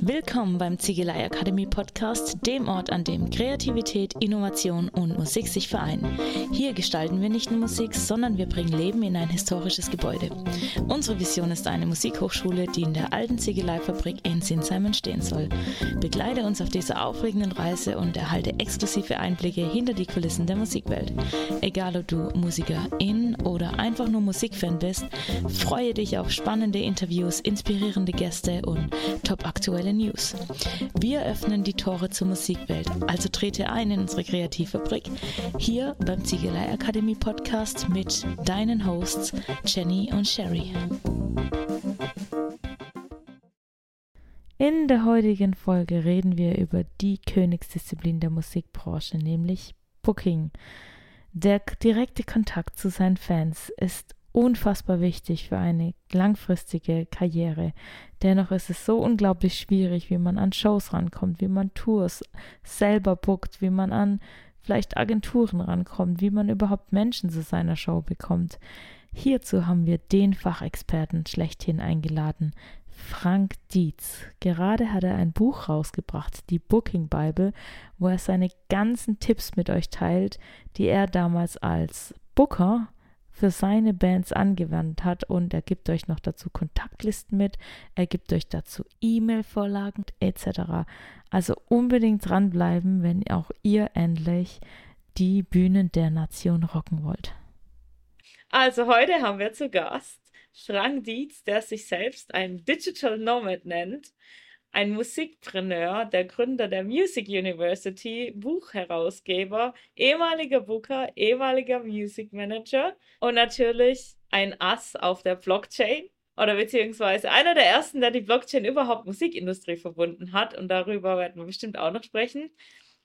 Willkommen beim Ziegelei Akademie Podcast, dem Ort, an dem Kreativität, Innovation und Musik sich vereinen. Hier gestalten wir nicht nur Musik, sondern wir bringen Leben in ein historisches Gebäude. Unsere Vision ist eine Musikhochschule, die in der alten Ziegeleifabrik in Sinsheim entstehen soll. Begleite uns auf dieser aufregenden Reise und erhalte exklusive Einblicke hinter die Kulissen der Musikwelt. Egal ob du Musikerin oder einfach nur Musikfan bist, freue dich auf spannende Interviews, inspirierende Gäste und top-aktuelle News. Wir öffnen die Tore zur Musikwelt, also trete ein in unsere Kreativfabrik hier beim Ziegelei Akademie Podcast mit deinen Hosts Jenny und Sherry. In der heutigen Folge reden wir über die Königsdisziplin der Musikbranche, nämlich Booking. Der direkte Kontakt zu seinen Fans ist unfassbar wichtig für eine langfristige Karriere. Dennoch ist es so unglaublich schwierig, wie man an Shows rankommt, wie man Tours selber bookt, wie man an vielleicht Agenturen rankommt, wie man überhaupt Menschen zu seiner Show bekommt. Hierzu haben wir den Fachexperten schlechthin eingeladen, Frank Dietz. Gerade hat er ein Buch rausgebracht, die Booking Bible, wo er seine ganzen Tipps mit euch teilt, die er damals als Booker für seine Bands angewandt hat und er gibt euch noch dazu Kontaktlisten mit, er gibt euch dazu E-Mail-Vorlagen etc. Also unbedingt dranbleiben, wenn auch ihr endlich die Bühnen der Nation rocken wollt. Also heute haben wir zu Gast Frank Dietz, der sich selbst ein Digital Nomad nennt ein Musikpreneur, der Gründer der Music University, Buchherausgeber, ehemaliger Booker, ehemaliger Music Manager und natürlich ein Ass auf der Blockchain oder beziehungsweise einer der ersten, der die Blockchain überhaupt Musikindustrie verbunden hat und darüber werden wir bestimmt auch noch sprechen.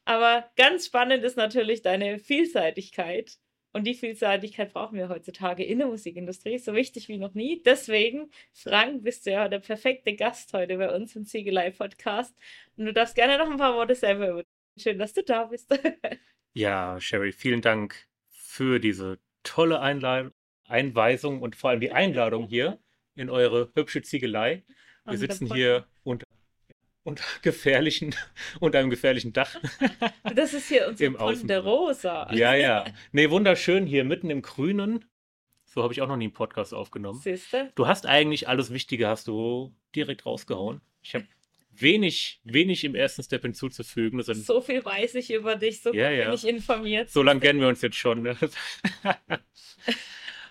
Aber ganz spannend ist natürlich deine Vielseitigkeit und die Vielseitigkeit brauchen wir heutzutage in der Musikindustrie, so wichtig wie noch nie. Deswegen, Frank, bist du ja der perfekte Gast heute bei uns im Ziegelei-Podcast. Und du darfst gerne noch ein paar Worte selber Schön, dass du da bist. ja, Sherry, vielen Dank für diese tolle Einladung, Einweisung und vor allem die Einladung hier in eure hübsche Ziegelei. Wir sitzen hier unter unter gefährlichen, unter einem gefährlichen Dach. Das ist hier unser Pond der Rosa. Ja, ja. Nee, wunderschön hier mitten im Grünen. So habe ich auch noch nie einen Podcast aufgenommen. Siehste? Du hast eigentlich alles Wichtige, hast du direkt rausgehauen. Ich habe wenig, wenig im ersten Step hinzuzufügen. so viel weiß ich über dich, so ja, ja. bin ich informiert. So lange kennen wir uns jetzt schon. Ne?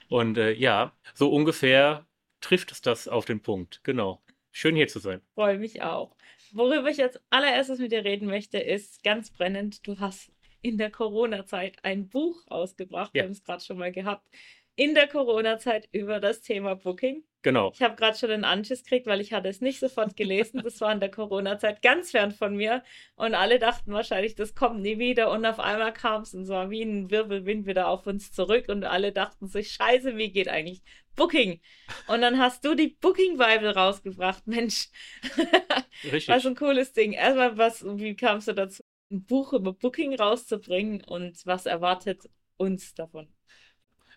Und äh, ja, so ungefähr trifft es das auf den Punkt. Genau. Schön hier zu sein. Freue mich auch. Worüber ich als allererstes mit dir reden möchte, ist ganz brennend, du hast in der Corona-Zeit ein Buch rausgebracht, ja. wir haben es gerade schon mal gehabt, in der Corona-Zeit über das Thema Booking. Genau. Ich habe gerade schon einen Anschiss gekriegt, weil ich hatte es nicht sofort gelesen. Das war in der Corona-Zeit ganz fern von mir. Und alle dachten wahrscheinlich, das kommt nie wieder. Und auf einmal kam es und so wie ein Wirbelwind wieder auf uns zurück. Und alle dachten sich, scheiße, wie geht eigentlich Booking? Und dann hast du die Booking Bible rausgebracht. Mensch. Richtig. Was ein cooles Ding. Erstmal, was, wie kamst du dazu, ein Buch über Booking rauszubringen und was erwartet uns davon?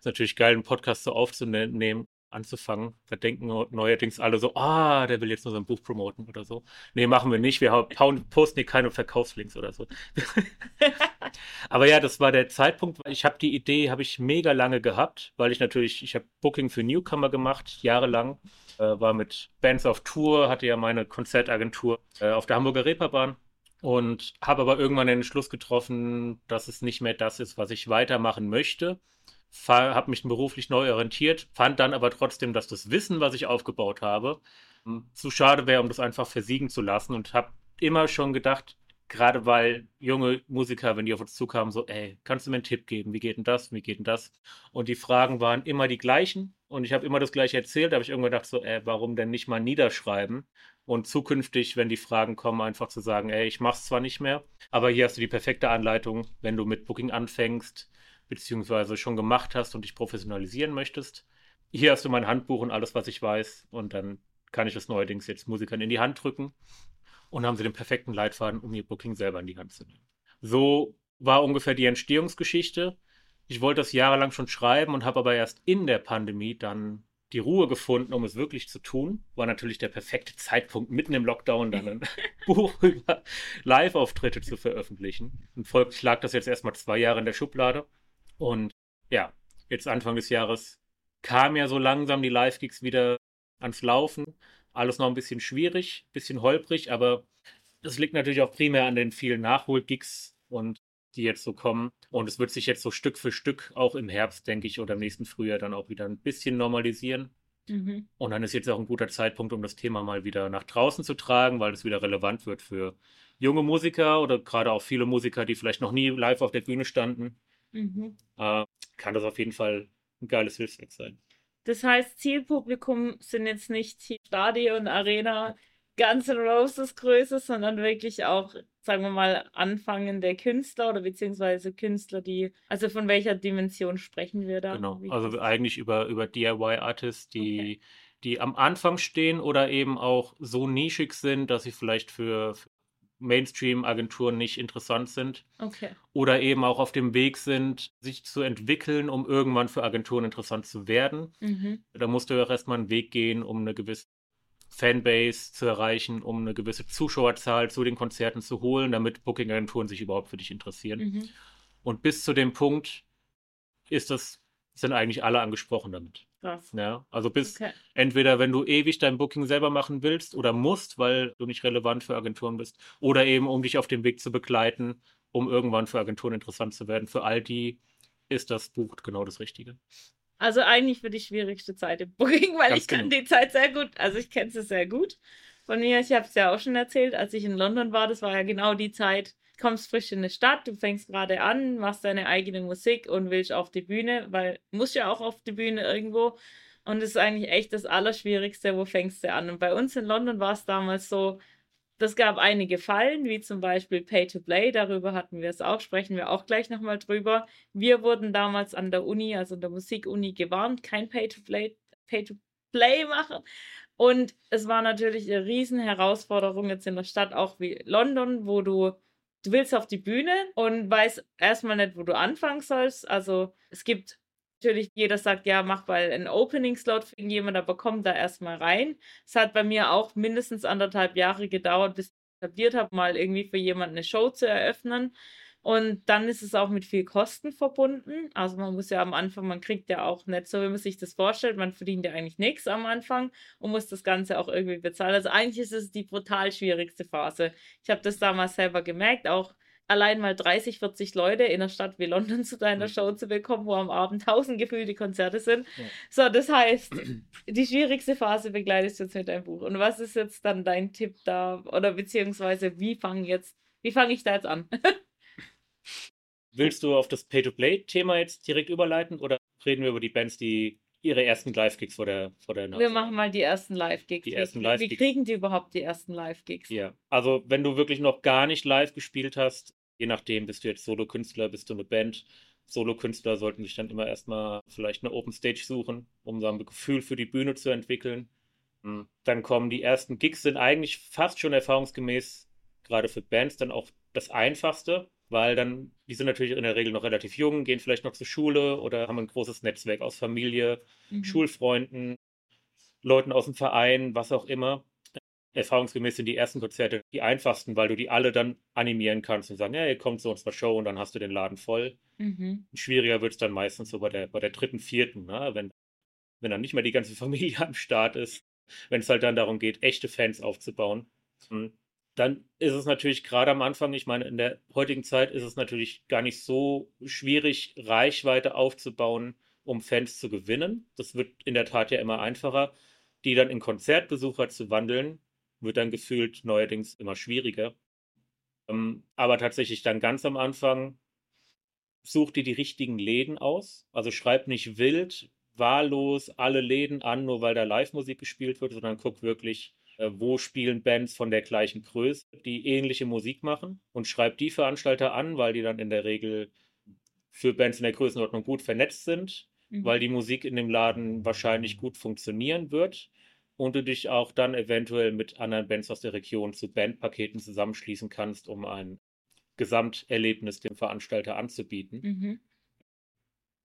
Ist natürlich geil, einen Podcast so aufzunehmen, anzufangen. Da denken neuerdings alle so, ah, der will jetzt nur sein Buch promoten oder so. Nee, machen wir nicht. Wir posten hier keine Verkaufslinks oder so. Aber ja, das war der Zeitpunkt. Ich habe die Idee, habe ich mega lange gehabt, weil ich natürlich, ich habe Booking für Newcomer gemacht, jahrelang. Äh, war mit Bands auf Tour, hatte ja meine Konzertagentur äh, auf der Hamburger Reeperbahn und habe aber irgendwann den Entschluss getroffen, dass es nicht mehr das ist, was ich weitermachen möchte habe mich beruflich neu orientiert, fand dann aber trotzdem, dass das Wissen, was ich aufgebaut habe, hm, zu schade wäre, um das einfach versiegen zu lassen und habe immer schon gedacht, gerade weil junge Musiker, wenn die auf uns zukamen, so, ey, kannst du mir einen Tipp geben? Wie geht denn das? Wie geht denn das? Und die Fragen waren immer die gleichen und ich habe immer das gleiche erzählt, da habe ich irgendwann gedacht, so, ey, warum denn nicht mal niederschreiben? Und zukünftig, wenn die Fragen kommen, einfach zu sagen, ey, ich mach's zwar nicht mehr, aber hier hast du die perfekte Anleitung, wenn du mit Booking anfängst, beziehungsweise schon gemacht hast und dich professionalisieren möchtest. Hier hast du mein Handbuch und alles, was ich weiß. Und dann kann ich es neuerdings jetzt Musikern in die Hand drücken. Und haben sie den perfekten Leitfaden, um ihr Booking selber in die Hand zu nehmen. So war ungefähr die Entstehungsgeschichte. Ich wollte das jahrelang schon schreiben und habe aber erst in der Pandemie dann die Ruhe gefunden, um es wirklich zu tun. War natürlich der perfekte Zeitpunkt, mitten im Lockdown dann ein Buch über Live-Auftritte zu veröffentlichen. Und folglich lag das jetzt erstmal zwei Jahre in der Schublade. Und ja, jetzt Anfang des Jahres kamen ja so langsam die Live-Gigs wieder ans Laufen. Alles noch ein bisschen schwierig, bisschen holprig, aber das liegt natürlich auch primär an den vielen Nachhol-Gigs und die jetzt so kommen. Und es wird sich jetzt so Stück für Stück auch im Herbst, denke ich, oder im nächsten Frühjahr dann auch wieder ein bisschen normalisieren. Mhm. Und dann ist jetzt auch ein guter Zeitpunkt, um das Thema mal wieder nach draußen zu tragen, weil es wieder relevant wird für junge Musiker oder gerade auch viele Musiker, die vielleicht noch nie live auf der Bühne standen. Mhm. Äh, kann das auf jeden Fall ein geiles Hilfswerk sein. Das heißt, Zielpublikum sind jetzt nicht Stadion, Arena, Guns N' Roses Größe, sondern wirklich auch, sagen wir mal, anfangende Künstler oder beziehungsweise Künstler, die, also von welcher Dimension sprechen wir da? Genau, also eigentlich über, über DIY-Artists, die, okay. die am Anfang stehen oder eben auch so nischig sind, dass sie vielleicht für, für Mainstream-Agenturen nicht interessant sind. Okay. Oder eben auch auf dem Weg sind, sich zu entwickeln, um irgendwann für Agenturen interessant zu werden. Mhm. Da musst du ja auch erstmal einen Weg gehen, um eine gewisse Fanbase zu erreichen, um eine gewisse Zuschauerzahl zu den Konzerten zu holen, damit Booking-Agenturen sich überhaupt für dich interessieren. Mhm. Und bis zu dem Punkt ist das, sind eigentlich alle angesprochen damit. Krass. Ja, also bis okay. entweder, wenn du ewig dein Booking selber machen willst oder musst, weil du nicht relevant für Agenturen bist, oder eben um dich auf dem Weg zu begleiten, um irgendwann für Agenturen interessant zu werden. Für all die ist das Buch genau das Richtige. Also eigentlich für die schwierigste Zeit im Booking, weil Ganz ich kann genau. die Zeit sehr gut, also ich kenne sie sehr gut. Von mir, ich habe es ja auch schon erzählt, als ich in London war, das war ja genau die Zeit, kommst frisch in eine Stadt, du fängst gerade an, machst deine eigene Musik und willst auf die Bühne, weil musst ja auch auf die Bühne irgendwo. Und das ist eigentlich echt das Allerschwierigste, wo fängst du an? Und bei uns in London war es damals so, das gab einige Fallen, wie zum Beispiel Pay to Play, darüber hatten wir es auch, sprechen wir auch gleich nochmal drüber. Wir wurden damals an der Uni, also an der Musikuni, gewarnt, kein Pay to Play, Pay to Play machen. Und es war natürlich eine riesen Herausforderung jetzt in der Stadt, auch wie London, wo du, du willst auf die Bühne und weißt erstmal nicht, wo du anfangen sollst. Also es gibt natürlich jeder sagt, ja, mach mal einen Opening-Slot für jemand, aber komm da erstmal rein. Es hat bei mir auch mindestens anderthalb Jahre gedauert, bis ich etabliert habe, mal irgendwie für jemanden eine Show zu eröffnen. Und dann ist es auch mit viel Kosten verbunden. Also man muss ja am Anfang, man kriegt ja auch nicht so, wie man sich das vorstellt, man verdient ja eigentlich nichts am Anfang und muss das Ganze auch irgendwie bezahlen. Also eigentlich ist es die brutal schwierigste Phase. Ich habe das damals selber gemerkt, auch allein mal 30, 40 Leute in einer Stadt wie London zu deiner mhm. Show zu bekommen, wo am Abend tausend gefühlte Konzerte sind. Ja. So, das heißt, die schwierigste Phase begleitest du jetzt mit deinem Buch. Und was ist jetzt dann dein Tipp da? Oder beziehungsweise wie fange jetzt, wie fange ich da jetzt an? Willst du auf das Pay-to-Play-Thema jetzt direkt überleiten oder reden wir über die Bands, die ihre ersten Live-Gigs vor der, vor der Wir machen mal die ersten Live-Gigs. Die ersten Live-Gigs. Wie kriegen die überhaupt die ersten Live-Gigs? Ja, also wenn du wirklich noch gar nicht live gespielt hast, je nachdem, bist du jetzt Solo-Künstler, bist du eine Band. Solo-Künstler sollten sich dann immer erstmal vielleicht eine Open Stage suchen, um so ein Gefühl für die Bühne zu entwickeln. Hm, dann kommen die ersten Gigs, sind eigentlich fast schon erfahrungsgemäß, gerade für Bands, dann auch das Einfachste, weil dann, die sind natürlich in der Regel noch relativ jung, gehen vielleicht noch zur Schule oder haben ein großes Netzwerk aus Familie, mhm. Schulfreunden, Leuten aus dem Verein, was auch immer erfahrungsgemäß sind die ersten Konzerte die einfachsten, weil du die alle dann animieren kannst und sagen, ja, ihr kommt zu unserer Show und dann hast du den Laden voll. Mhm. Schwieriger wird es dann meistens so bei der, bei der dritten, vierten, ne? wenn, wenn dann nicht mehr die ganze Familie am Start ist, wenn es halt dann darum geht, echte Fans aufzubauen. Hm. Dann ist es natürlich gerade am Anfang, ich meine, in der heutigen Zeit ist es natürlich gar nicht so schwierig, Reichweite aufzubauen, um Fans zu gewinnen. Das wird in der Tat ja immer einfacher, die dann in Konzertbesucher zu wandeln, wird dann gefühlt neuerdings immer schwieriger. Ähm, aber tatsächlich dann ganz am Anfang such dir die richtigen Läden aus. Also schreib nicht wild, wahllos alle Läden an, nur weil da Live-Musik gespielt wird, sondern guck wirklich, wo spielen Bands von der gleichen Größe, die ähnliche Musik machen und schreib die Veranstalter an, weil die dann in der Regel für Bands in der Größenordnung gut vernetzt sind, mhm. weil die Musik in dem Laden wahrscheinlich gut funktionieren wird und du dich auch dann eventuell mit anderen Bands aus der Region zu Bandpaketen zusammenschließen kannst, um ein Gesamterlebnis dem Veranstalter anzubieten. Mhm.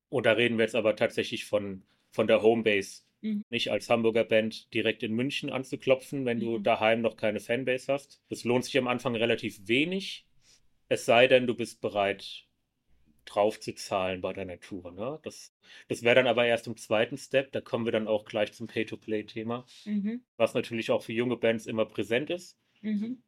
Und da reden wir jetzt aber tatsächlich von, von der Homebase Mhm. Nicht als Hamburger Band direkt in München anzuklopfen, wenn du Mhm. daheim noch keine Fanbase hast. Das lohnt sich am Anfang relativ wenig. Es sei denn, du bist bereit, drauf zu zahlen bei deiner Tour. Ne? Das, das wäre dann aber erst im zweiten Step. Da kommen wir dann auch gleich zum Pay-to-Play-Thema, Mhm. was natürlich auch für junge Bands immer präsent ist. Mhm.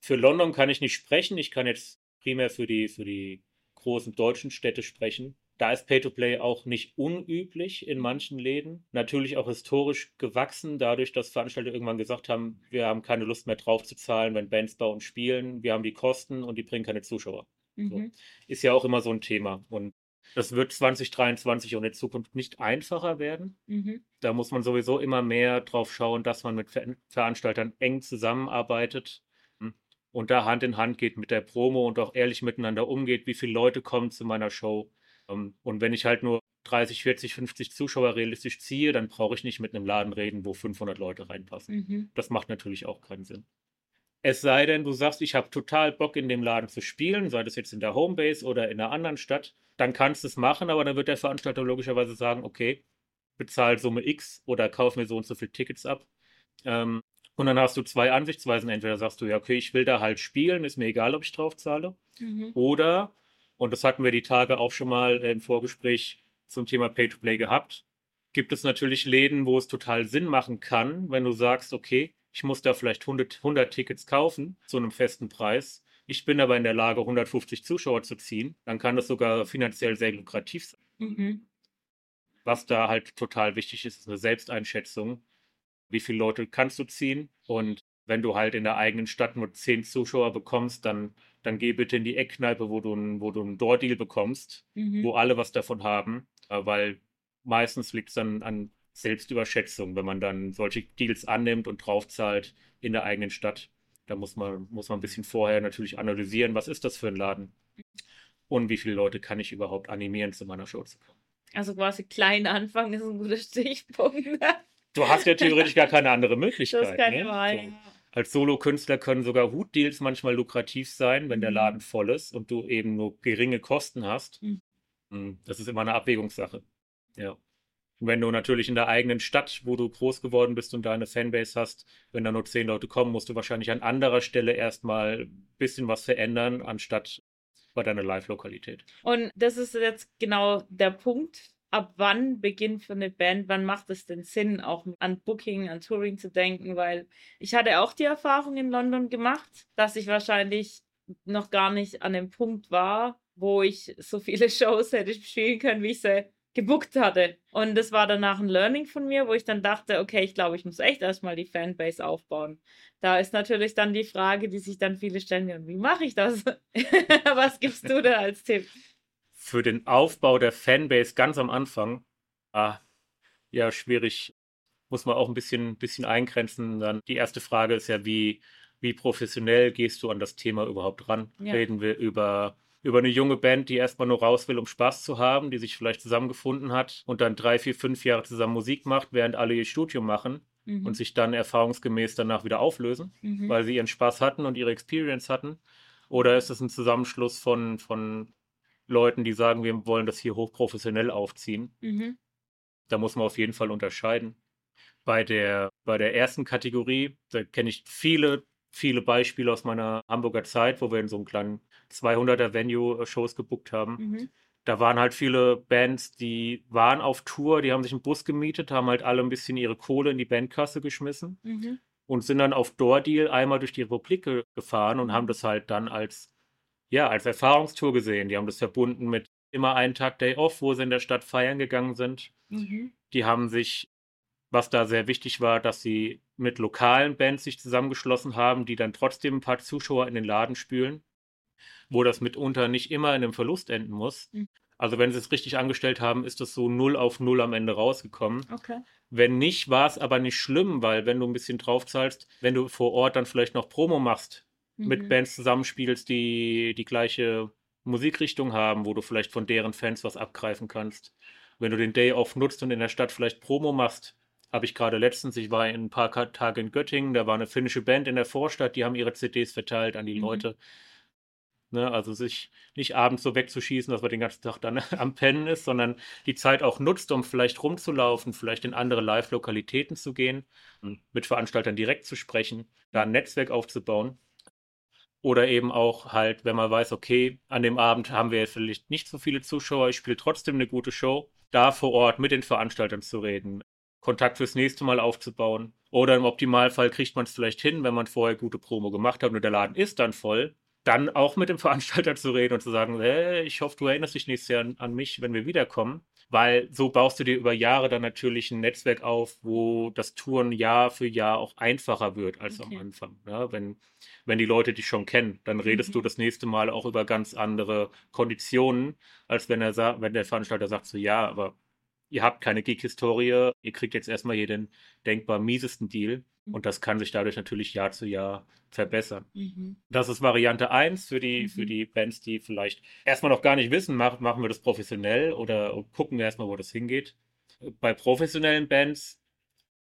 Für London kann ich nicht sprechen. Ich kann jetzt primär für die, für die großen deutschen Städte sprechen. Da ist Pay-to-Play auch nicht unüblich in manchen Läden. Natürlich auch historisch gewachsen, dadurch, dass Veranstalter irgendwann gesagt haben, wir haben keine Lust mehr drauf zu zahlen, wenn Bands bei uns spielen. Wir haben die Kosten und die bringen keine Zuschauer. Mhm. Ist ja auch immer so ein Thema. Und das wird 2023 und in Zukunft nicht einfacher werden. Mhm. Da muss man sowieso immer mehr drauf schauen, dass man mit Ver Veranstaltern eng zusammenarbeitet hm, und da Hand in Hand geht mit der Promo und auch ehrlich miteinander umgeht, wie viele Leute kommen zu meiner Show. Ähm, Und wenn ich halt nur 30, 40, 50 Zuschauer realistisch ziehe, dann brauche ich nicht mit einem Laden reden, wo 500 Leute reinpassen. Mhm. Das macht natürlich auch keinen Sinn. Es sei denn, du sagst, ich habe total Bock in dem Laden zu spielen, sei das jetzt in der Homebase oder in einer anderen Stadt, dann kannst du es machen, aber dann wird der Veranstalter logischerweise sagen, okay, bezahl Summe X oder kauf mir so und so viele Tickets ab. Ähm, und dann hast du zwei Ansichtsweisen. Entweder sagst du, ja, okay, ich will da halt spielen, ist mir egal, ob ich drauf zahle. Mhm. Oder, und das hatten wir die Tage auch schon mal im Vorgespräch zum Thema Pay-to-Play gehabt, gibt es natürlich Läden, wo es total Sinn machen kann, wenn du sagst, okay, ich muss da vielleicht 100, 100 Tickets kaufen zu einem festen Preis. Ich bin aber in der Lage, 150 Zuschauer zu ziehen. Dann kann das sogar finanziell sehr lukrativ sein. Mhm. Was da halt total wichtig ist, ist eine Selbsteinschätzung. Wie viele Leute kannst du ziehen? Und wenn du halt in der eigenen Stadt nur 10 Zuschauer bekommst, dann, dann geh bitte in die Eckkneipe, wo du einen, wo du einen Door-Deal bekommst, Mhm. wo alle was davon haben, äh, weil meistens liegt es dann an Selbstüberschätzung, wenn man dann solche Deals annimmt und draufzahlt in der eigenen Stadt. Da muss man, muss man ein bisschen vorher natürlich analysieren, was ist das für ein Laden? Und wie viele Leute kann ich überhaupt animieren, zu meiner Show zu kommen? Also quasi klein anfangen ist ein guter Stichpunkt. Du hast ja theoretisch gar keine andere Möglichkeit. Das ist keine ne? Wahl. So. Als Solokünstler können sogar Hutdeals manchmal lukrativ sein, wenn der Mhm. Laden voll ist und du eben nur geringe Kosten hast. Mhm. Mm, Das ist immer eine Abwägungssache. Ja. Und wenn du natürlich in der eigenen Stadt, wo du groß geworden bist und deine Fanbase hast, wenn da nur zehn Leute kommen, musst du wahrscheinlich an anderer Stelle erstmal ein bisschen was verändern, anstatt bei deiner Live-Lokalität. Und das ist jetzt genau der Punkt. Ab wann beginnt für eine Band, wann macht es denn Sinn, auch an Booking, an Touring zu denken? Weil ich hatte auch die Erfahrung in London gemacht, dass ich wahrscheinlich noch gar nicht an dem Punkt war, wo ich so viele Shows hätte spielen können, wie ich sie gebuckt hatte. Und das war danach ein Learning von mir, wo ich dann dachte, okay, ich glaube, ich muss echt erstmal die Fanbase aufbauen. Da ist natürlich dann die Frage, die sich dann viele stellen, wie mache ich das? Was gibst du da als Tipp? Für den Aufbau der Fanbase ganz am Anfang, ah, ja, schwierig. Muss man auch ein bisschen, bisschen eingrenzen. Dann die erste Frage ist ja, wie, wie professionell gehst du an das Thema überhaupt ran? Ja. Reden wir über, über eine junge Band, die erstmal nur raus will, um Spaß zu haben, die sich vielleicht zusammengefunden hat und dann drei, vier, fünf Jahre zusammen Musik macht, während alle ihr Studium machen Mhm. und sich dann erfahrungsgemäß danach wieder auflösen? Mhm. weil sie ihren Spaß hatten und ihre Experience hatten? Oder ist es ein Zusammenschluss von, von Leuten, die sagen, wir wollen das hier hochprofessionell aufziehen? Mhm. Da muss man auf jeden Fall unterscheiden. Bei der, bei der ersten Kategorie, da kenne ich viele, viele Beispiele aus meiner Hamburger Zeit, wo wir in so einem kleinen 200er Venue äh, Shows gebuckt haben. Mhm. Da waren halt viele Bands, die waren auf Tour, die haben sich einen Bus gemietet, haben halt alle ein bisschen ihre Kohle in die Bandkasse geschmissen Mhm. und sind dann auf Door-Deal einmal durch die Republik ge- gefahren und haben das halt dann als, ja, als Erfahrungstour gesehen. Die haben das verbunden mit immer einen Tag Day Off, wo sie in der Stadt feiern gegangen sind. Mhm. Die haben sich, was da sehr wichtig war, dass sie mit lokalen Bands sich zusammengeschlossen haben, die dann trotzdem ein paar Zuschauer in den Laden spülen, wo das mitunter nicht immer in einem Verlust enden muss. Mhm. Also wenn sie es richtig angestellt haben, ist das so null auf null am Ende rausgekommen. Okay. Wenn nicht, war es aber nicht schlimm, weil wenn du ein bisschen draufzahlst, wenn du vor Ort dann vielleicht noch Promo machst, mit Mhm. Bands zusammenspielst, die die gleiche Musikrichtung haben, wo du vielleicht von deren Fans was abgreifen kannst. Wenn du den Day Off nutzt und in der Stadt vielleicht Promo machst, habe ich gerade letztens, ich war in ein paar Tage in Göttingen, da war eine finnische Band in der Vorstadt, die haben ihre CDs verteilt an die Mhm. Leute. Ne? Also sich nicht abends so wegzuschießen, dass man den ganzen Tag dann am Pennen ist, sondern die Zeit auch nutzt, um vielleicht rumzulaufen, vielleicht in andere Live-Lokalitäten zu gehen, mit Veranstaltern direkt zu sprechen, da ein Netzwerk aufzubauen. Oder eben auch halt, wenn man weiß, okay, an dem Abend haben wir jetzt vielleicht nicht so viele Zuschauer, ich spiele trotzdem eine gute Show, da vor Ort mit den Veranstaltern zu reden, Kontakt fürs nächste Mal aufzubauen. Oder im Optimalfall kriegt man es vielleicht hin, wenn man vorher gute Promo gemacht hat und der Laden ist dann voll, dann auch mit dem Veranstalter zu reden und zu sagen, hey, ich hoffe, du erinnerst dich nächstes Jahr an, an, mich, wenn wir wiederkommen. Weil so baust du dir über Jahre dann natürlich ein Netzwerk auf, wo das Touren Jahr für Jahr auch einfacher wird als okay. am Anfang. Ja, ne? wenn, wenn die Leute dich schon kennen, dann redest mhm. du das nächste Mal auch über ganz andere Konditionen, als wenn er wenn der Veranstalter sagt so, ja, aber ihr habt keine Gig-Historie, ihr kriegt jetzt erstmal hier den denkbar miesesten Deal. Mhm. Und das kann sich dadurch natürlich Jahr zu Jahr verbessern. Mhm. Das ist Variante 1 für die, mhm. für die Bands, die vielleicht erstmal noch gar nicht wissen, mach, machen wir das professionell oder gucken wir erstmal, wo das hingeht. Bei professionellen Bands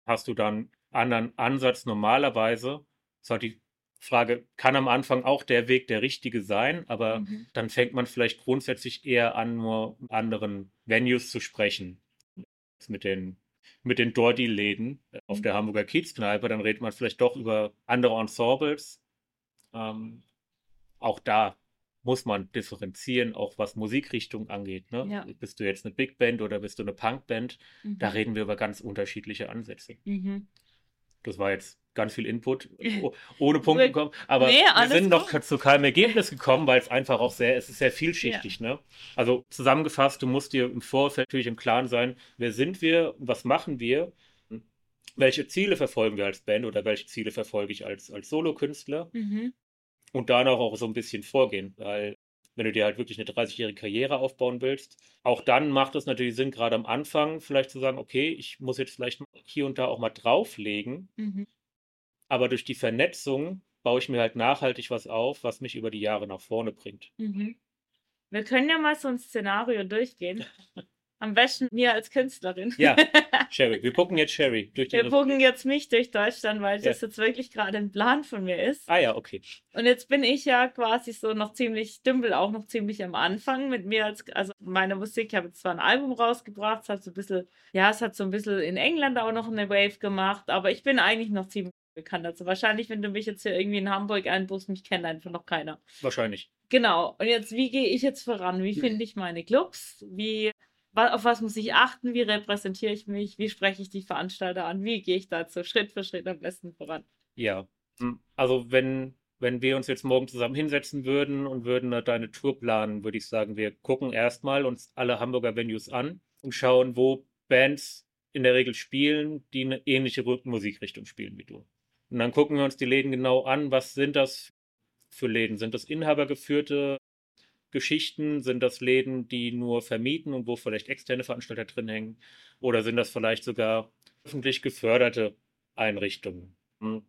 hast du dann anderen Ansatz normalerweise. Das ist die Frage, kann am Anfang auch der Weg der richtige sein, aber mhm. dann fängt man vielleicht grundsätzlich eher an, nur anderen Venues zu sprechen. Mit den mit den Dordi-Läden äh, auf der Hamburger Kiezkneipe, dann redet man vielleicht doch über andere Ensembles. Ähm, auch da muss man differenzieren, auch was Musikrichtung angeht. Ne? Ja. Bist du jetzt eine Big Band oder bist du eine Punkband? Mhm. Da reden wir über ganz unterschiedliche Ansätze. Mhm. Das war jetzt ganz viel Input, ohne Punkte gekommen. Aber nee, wir sind noch gut. zu keinem Ergebnis gekommen, weil es einfach auch sehr, es ist sehr vielschichtig. Ja. Ne? Also zusammengefasst, du musst dir im Vorfeld natürlich im Klaren sein, wer sind wir, was machen wir, welche Ziele verfolgen wir als Band oder welche Ziele verfolge ich als, als Solokünstler mhm. und danach auch so ein bisschen vorgehen, weil wenn du dir halt wirklich eine 30-jährige Karriere aufbauen willst. Auch dann macht es natürlich Sinn, gerade am Anfang vielleicht zu sagen, okay, ich muss jetzt vielleicht hier und da auch mal drauflegen. Mhm. Aber durch die Vernetzung baue ich mir halt nachhaltig was auf, was mich über die Jahre nach vorne bringt. Mhm. Wir können ja mal so ein Szenario durchgehen. Am besten mir als Künstlerin. Ja, Sherry. Wir gucken jetzt Sherry durch die Wir gucken jetzt mich durch Deutschland, weil ja. das jetzt wirklich gerade ein Plan von mir ist. Ah ja, okay. Und jetzt bin ich ja quasi so noch ziemlich dümpel, auch noch ziemlich am Anfang mit mir als, also meine Musik, ich habe jetzt zwar ein Album rausgebracht, es hat so ein bisschen, ja, es hat so ein bisschen in England auch noch eine Wave gemacht, aber ich bin eigentlich noch ziemlich bekannt. Also wahrscheinlich, wenn du mich jetzt hier irgendwie in Hamburg einbuchst, mich kennt einfach noch keiner. Wahrscheinlich. Genau. Und jetzt, wie gehe ich jetzt voran? Wie finde ich meine Clubs? Wie, auf was muss ich achten? Wie repräsentiere ich mich? Wie spreche ich die Veranstalter an? Wie gehe ich dazu Schritt für Schritt am besten voran? Ja. Hm, also wenn, wenn wir uns jetzt morgen zusammen hinsetzen würden und würden deine Tour planen, würde ich sagen, wir gucken erstmal uns alle Hamburger Venues an und schauen, wo Bands in der Regel spielen, die eine ähnliche Musikrichtung spielen wie du. Und dann gucken wir uns die Läden genau an. Was sind das für Läden? Sind das inhabergeführte Geschichten? Sind das Läden, die nur vermieten und wo vielleicht externe Veranstalter drin hängen? Oder sind das vielleicht sogar öffentlich geförderte Einrichtungen? Hm.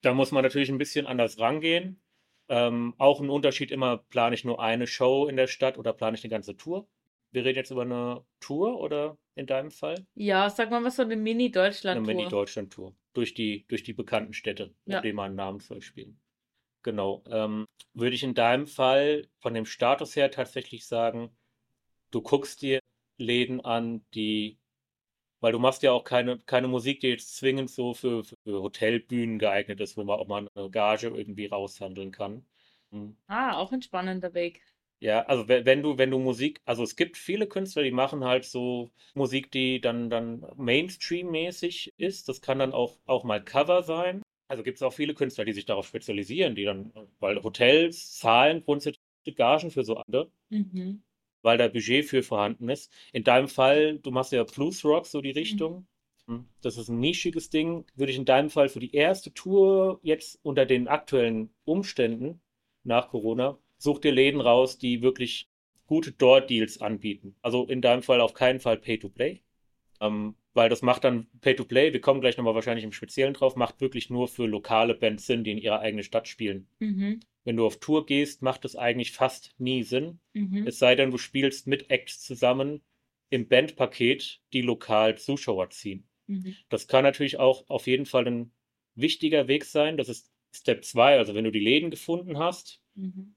Da muss man natürlich ein bisschen anders rangehen. Ähm, auch ein Unterschied immer, plane ich nur eine Show in der Stadt oder plane ich eine ganze Tour? Wir reden jetzt über eine Tour oder in deinem Fall? Ja, sag mal was so eine Mini-Deutschland-Tour. Eine Mini-Deutschland-Tour durch die, durch die bekannten Städte, ja. denen man einen Namen spielen. Genau. Ähm, würde ich in deinem Fall von dem Status her tatsächlich sagen, du guckst dir Läden an, die, weil du machst ja auch keine, keine Musik, die jetzt zwingend so für, für Hotelbühnen geeignet ist, wo man auch mal eine Gage irgendwie raushandeln kann. Hm. Ah, auch ein spannender Weg. Ja, also wenn du, wenn du Musik, also es gibt viele Künstler, die machen halt so Musik, die dann, dann Mainstream-mäßig ist. Das kann dann auch, auch mal Cover sein. Also gibt es auch viele Künstler, die sich darauf spezialisieren, die dann, weil Hotels zahlen grundsätzlich Gagen für so andere, mhm. weil da Budget für vorhanden ist. In deinem Fall, du machst ja Blues Rock, so die mhm. Richtung. Mhm. Das ist ein nischiges Ding. Würde ich in deinem Fall für die erste Tour jetzt unter den aktuellen Umständen nach Corona such dir Läden raus, die wirklich gute Door-Deals anbieten. Also in deinem Fall auf keinen Fall Pay-to-Play. Ähm, weil das macht dann Pay-to-Play, wir kommen gleich nochmal wahrscheinlich im Speziellen drauf, macht wirklich nur für lokale Bands Sinn, die in ihrer eigenen Stadt spielen. Mhm. Wenn du auf Tour gehst, macht das eigentlich fast nie Sinn. Mhm. Es sei denn, du spielst mit Acts zusammen im Bandpaket, die lokal Zuschauer ziehen. Mhm. Das kann natürlich auch auf jeden Fall ein wichtiger Weg sein. Das ist Step 2, also wenn du die Läden gefunden hast, mhm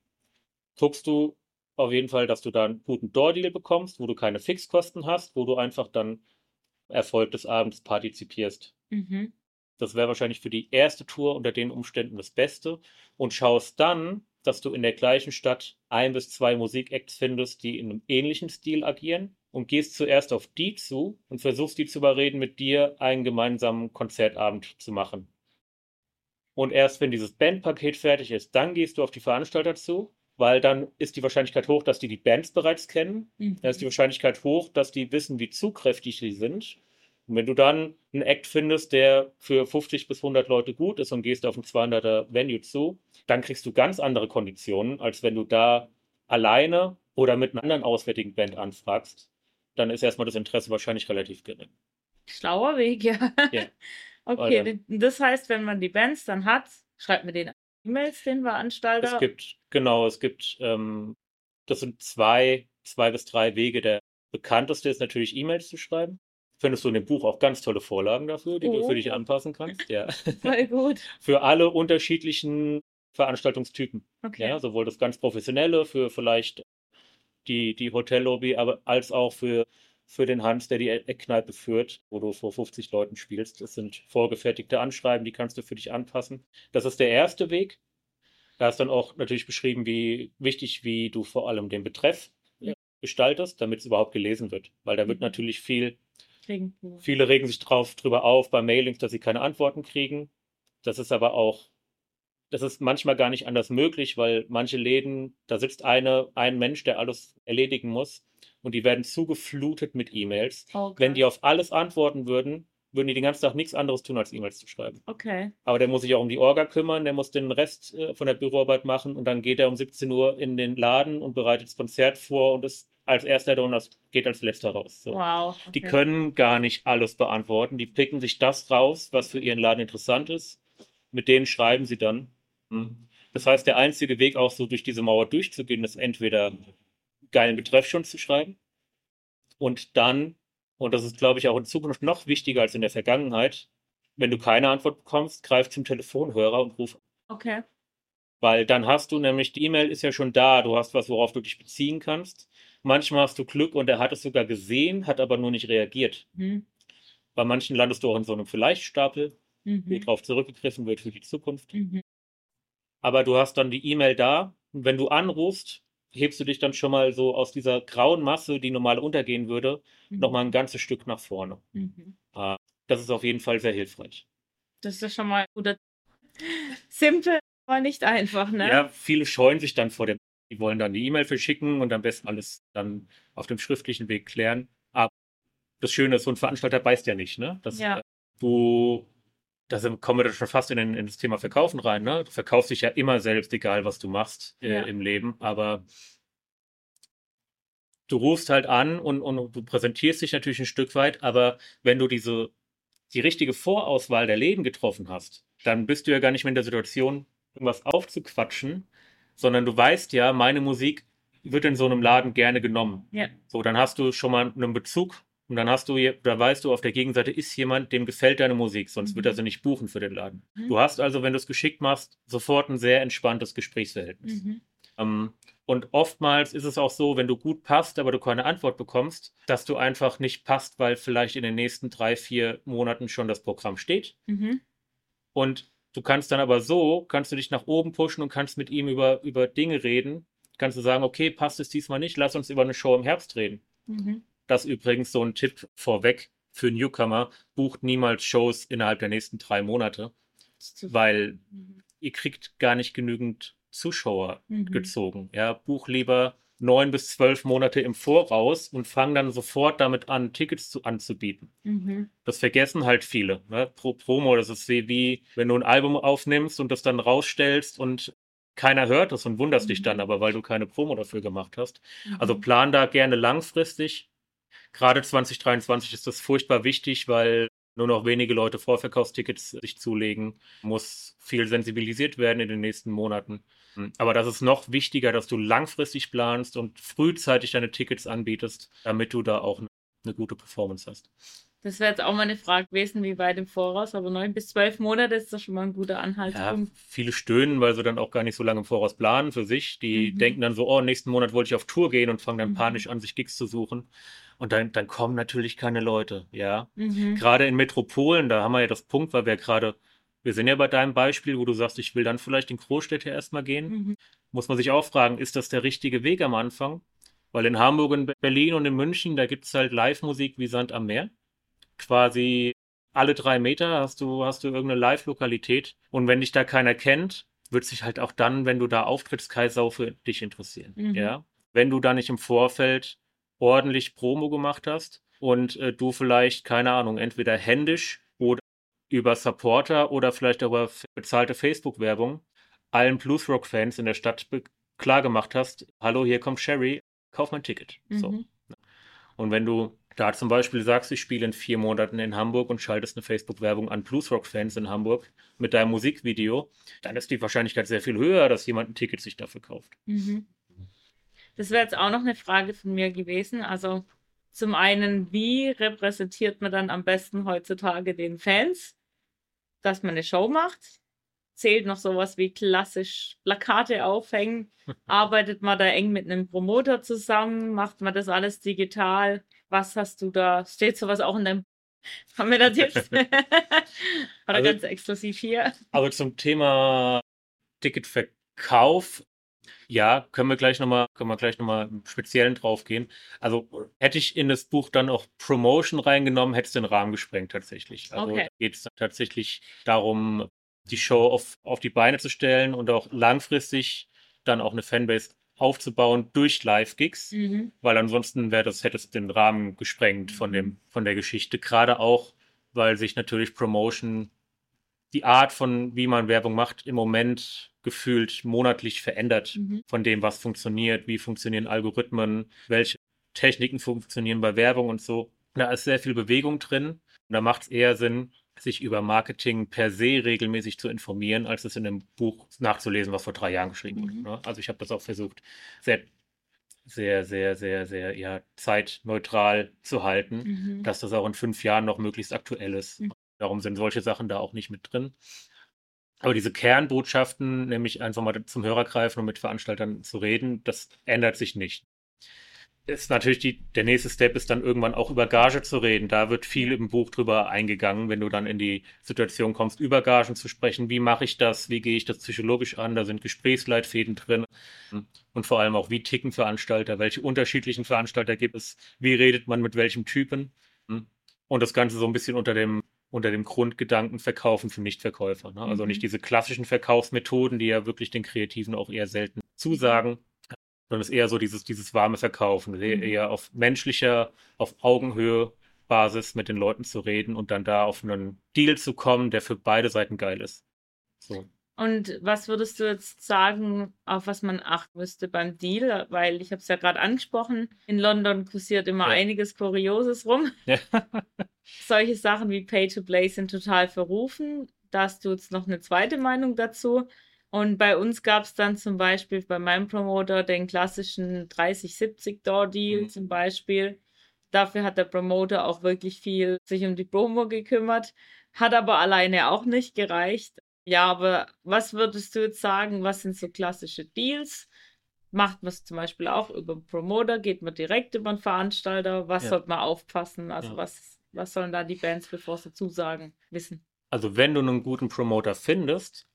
guckst du auf jeden Fall, dass du da einen guten Door-Deal bekommst, wo du keine Fixkosten hast, wo du einfach dann Erfolg des Abends partizipierst. Mhm. Das wäre wahrscheinlich für die erste Tour unter den Umständen das Beste. Und schaust dann, dass du in der gleichen Stadt ein bis zwei Musikacts findest, die in einem ähnlichen Stil agieren und gehst zuerst auf die zu und versuchst die zu überreden, mit dir einen gemeinsamen Konzertabend zu machen. Und erst wenn dieses Bandpaket fertig ist, dann gehst du auf die Veranstalter zu, weil dann ist die Wahrscheinlichkeit hoch, dass die die Bands bereits kennen. Mhm. Dann ist die Wahrscheinlichkeit hoch, dass die wissen, wie zugkräftig sie sind. Und wenn du dann einen Act findest, der für 50 bis 100 Leute gut ist und gehst auf ein 200er Venue zu, dann kriegst du ganz andere Konditionen, als wenn du da alleine oder mit einer anderen auswärtigen Band anfragst. Dann ist erstmal das Interesse wahrscheinlich relativ gering. Schlauer Weg, ja. Ja. Okay, das heißt, wenn man die Bands dann hat, schreibt mir den E-Mails, den Es Veranstalter. gibt, genau, es gibt, ähm, das sind zwei, zwei bis drei Wege. Der bekannteste ist natürlich E-Mails zu schreiben. Findest du in dem Buch auch ganz tolle Vorlagen dafür, die du Oh. für dich anpassen kannst. Ja. Voll gut. Für alle unterschiedlichen Veranstaltungstypen. Okay. Ja, sowohl das ganz Professionelle für vielleicht die, die Hotellobby, aber als auch für, für den Hans, der die Eckkneipe führt, wo du vor 50 Leuten spielst. Das sind vorgefertigte Anschreiben, die kannst du für dich anpassen. Das ist der erste Weg. Da ist dann auch natürlich beschrieben, wie wichtig, wie du vor allem den Betreff äh, gestaltest, damit es überhaupt gelesen wird. Weil da wird Mhm. natürlich viel Kriegen. Viele regen sich drauf drüber auf bei Mailings, dass sie keine Antworten kriegen. Das ist aber auch, das ist manchmal gar nicht anders möglich, weil manche Läden, da sitzt eine, ein Mensch, der alles erledigen muss und die werden zugeflutet mit E-Mails. Oh, Wenn die auf alles antworten würden, würden die den ganzen Tag nichts anderes tun, als E-Mails zu schreiben. Okay. Aber der muss sich auch um die Orga kümmern, der muss den Rest äh, von der Büroarbeit machen und dann geht er um 17 Uhr in den Laden und bereitet das Konzert vor und ist als erster da und das geht als letzter raus. So. Wow. Die okay. können gar nicht alles beantworten. Die picken sich das raus, was für ihren Laden interessant ist. Mit denen schreiben sie dann. Hm. Das heißt, der einzige Weg, auch so durch diese Mauer durchzugehen, ist entweder geilen Betreff schon zu schreiben und dann, und das ist, glaube ich, auch in Zukunft noch wichtiger als in der Vergangenheit, wenn du keine Antwort bekommst, greif zum Telefonhörer und ruf Okay. weil dann hast du nämlich, die E-Mail ist ja schon da, du hast was, worauf du dich beziehen kannst. Manchmal hast du Glück und er hat es sogar gesehen, hat aber nur nicht reagiert. Mhm. Bei manchen landest du auch in so einem Vielleicht-Stapel, Mhm. drauf zurückgegriffen wird für die Zukunft. Mhm. Aber du hast dann die E-Mail da und wenn du anrufst, hebst du dich dann schon mal so aus dieser grauen Masse, die normal untergehen würde, Mhm. nochmal ein ganzes Stück nach vorne. Mhm. Das ist auf jeden Fall sehr hilfreich. Das ist schon mal guter. Simpel, aber nicht einfach, ne? Ja, viele scheuen sich dann vor dem, die wollen dann die E-Mail verschicken und am besten alles dann auf dem schriftlichen Weg klären. Aber das Schöne ist, so ein Veranstalter beißt ja nicht, ne? Das, Ja. Du, da kommen wir dann schon fast in, den, in das Thema Verkaufen rein, ne? Du verkaufst dich ja immer selbst, egal was du machst äh, Ja. im Leben, aber du rufst halt an und, und du präsentierst dich natürlich ein Stück weit, aber wenn du diese, die richtige Vorauswahl der Läden getroffen hast, dann bist du ja gar nicht mehr in der Situation, irgendwas aufzuquatschen, sondern du weißt ja, meine Musik wird in so einem Laden gerne genommen. Ja. So, dann hast du schon mal einen Bezug und dann hast du, da weißt du, auf der Gegenseite ist jemand, dem gefällt deine Musik, sonst wird Mhm. er sie nicht buchen für den Laden. Mhm. Du hast also, wenn du es geschickt machst, sofort ein sehr entspanntes Gesprächsverhältnis. Mhm. Ähm, und oftmals ist es auch so, wenn du gut passt, aber du keine Antwort bekommst, dass du einfach nicht passt, weil vielleicht in den nächsten drei, vier Monaten schon das Programm steht. Mhm. Und du kannst dann aber so, kannst du dich nach oben pushen und kannst mit ihm über, über Dinge reden. Kannst du sagen, okay, passt es diesmal nicht, lass uns über eine Show im Herbst reden. Mhm. Das übrigens so ein Tipp vorweg für Newcomer, bucht niemals Shows innerhalb der nächsten drei Monate, weil Mhm. ihr kriegt gar nicht genügend Zuschauer Mhm. gezogen. Ja, buch lieber neun bis zwölf Monate im Voraus und fang dann sofort damit an, Tickets zu, anzubieten. Mhm. Das vergessen halt viele. Ne? Pro Promo, das ist wie, wie, wenn du ein Album aufnimmst und das dann rausstellst und keiner hört es und wunderst dich Mhm. dann aber, weil du keine Promo dafür gemacht hast. Also Mhm. plan da gerne langfristig. Gerade 2023 ist das furchtbar wichtig, weil nur noch wenige Leute Vorverkaufstickets sich zulegen. Muss viel sensibilisiert werden in den nächsten Monaten. Aber das ist noch wichtiger, dass du langfristig planst und frühzeitig deine Tickets anbietest, damit du da auch eine gute Performance hast. Das wäre jetzt auch mal eine Frage gewesen, wie weit im Voraus, aber neun bis zwölf Monate ist doch schon mal ein guter Anhaltspunkt. Ja, viele stöhnen, weil sie dann auch gar nicht so lange im Voraus planen für sich. Die mhm. denken dann so, oh, nächsten Monat wollte ich auf Tour gehen und fangen dann mhm. panisch an, sich Gigs zu suchen. Und dann, dann kommen natürlich keine Leute, ja. Mhm. Gerade in Metropolen, da haben wir ja das Punkt, weil wir gerade, wir sind ja bei deinem Beispiel, wo du sagst, ich will dann vielleicht in Großstädte erstmal gehen. Mhm. Muss man sich auch fragen, ist das der richtige Weg am Anfang? Weil in Hamburg, in Berlin und in München, da gibt es halt Live-Musik wie Sand am Meer quasi alle drei Meter hast du, hast du irgendeine Live-Lokalität. Und wenn dich da keiner kennt, wird sich halt auch dann, wenn du da auftrittst, keine Sau für dich interessieren. Mhm. Ja? Wenn du da nicht im Vorfeld ordentlich Promo gemacht hast und äh, du vielleicht, keine Ahnung, entweder händisch oder über Supporter oder vielleicht über bezahlte Facebook-Werbung allen Bluesrock-Fans in der Stadt klar gemacht hast, hallo, hier kommt Sherry, kauf mein Ticket. Mhm. So. Und wenn du da zum Beispiel sagst, ich spiele in vier Monaten in Hamburg und schaltest eine Facebook-Werbung an Bluesrock-Fans in Hamburg mit deinem Musikvideo, dann ist die Wahrscheinlichkeit sehr viel höher, dass jemand ein Ticket sich dafür kauft. Mhm. Das wäre jetzt auch noch eine Frage von mir gewesen. Also zum einen, wie repräsentiert man dann am besten heutzutage den Fans, dass man eine Show macht? Zählt noch sowas wie klassisch Plakate aufhängen? Arbeitet man da eng mit einem Promoter zusammen? Macht man das alles digital? Was hast du da? Steht sowas auch in deinem haben wir da Tipps? Oder also, ganz exklusiv hier? Aber zum Thema Ticketverkauf, ja, können wir gleich nochmal, können wir gleich nochmal im Speziellen drauf gehen. Also hätte ich in das Buch dann auch Promotion reingenommen, hätte es den Rahmen gesprengt tatsächlich. Also okay. geht es tatsächlich darum, die Show auf, auf die Beine zu stellen und auch langfristig dann auch eine Fanbase aufzubauen durch Live-Gigs, mhm. weil ansonsten wäre das, hätte es den Rahmen gesprengt von dem, von der Geschichte. Gerade auch, weil sich natürlich Promotion, die Art von, wie man Werbung macht, im Moment gefühlt monatlich verändert mhm. von dem, was funktioniert, wie funktionieren Algorithmen, welche Techniken funktionieren bei Werbung und so. Da ist sehr viel Bewegung drin. Und da macht es eher Sinn, sich über Marketing per se regelmäßig zu informieren, als es in einem Buch nachzulesen, was vor drei Jahren geschrieben wurde. Mhm. Ne? Also ich habe das auch versucht, sehr, sehr, sehr, sehr, sehr ja, zeitneutral zu halten, mhm. dass das auch in fünf Jahren noch möglichst aktuell ist. Mhm. Darum sind solche Sachen da auch nicht mit drin. Aber diese Kernbotschaften, nämlich einfach mal zum Hörer greifen und mit Veranstaltern zu reden, das ändert sich nicht ist natürlich die, der nächste Step ist dann irgendwann auch über Gage zu reden. Da wird viel im Buch drüber eingegangen, wenn du dann in die Situation kommst, über Gagen zu sprechen. Wie mache ich das? Wie gehe ich das psychologisch an? Da sind Gesprächsleitfäden drin. Und vor allem auch, wie ticken Veranstalter? Welche unterschiedlichen Veranstalter gibt es? Wie redet man mit welchem Typen? Und das Ganze so ein bisschen unter dem, unter dem Grundgedanken Verkaufen für Nichtverkäufer. Ne? Also mhm. nicht diese klassischen Verkaufsmethoden, die ja wirklich den Kreativen auch eher selten zusagen, sondern es ist eher so dieses, dieses warme Verkaufen, mhm. eher auf menschlicher, auf Augenhöhe Basis mit den Leuten zu reden und dann da auf einen Deal zu kommen, der für beide Seiten geil ist. So. Und was würdest du jetzt sagen, auf was man achten müsste beim Deal? Weil ich habe es ja gerade angesprochen, in London kursiert immer ja. einiges Kurioses rum. Ja. Solche Sachen wie Pay-to-Play sind total verrufen. Da hast du jetzt noch eine zweite Meinung dazu. Und bei uns gab es dann zum Beispiel bei meinem Promoter den klassischen 30-70-Door-Deal mhm. zum Beispiel. Dafür hat der Promoter auch wirklich viel sich um die Promo gekümmert, hat aber alleine auch nicht gereicht. Ja, aber was würdest du jetzt sagen, was sind so klassische Deals? Macht man es zum Beispiel auch über einen Promoter? Geht man direkt über einen Veranstalter? Was ja. sollte man aufpassen? Also ja. was, was sollen da die Bands, bevor sie zusagen, wissen? Also wenn du einen guten Promoter findest,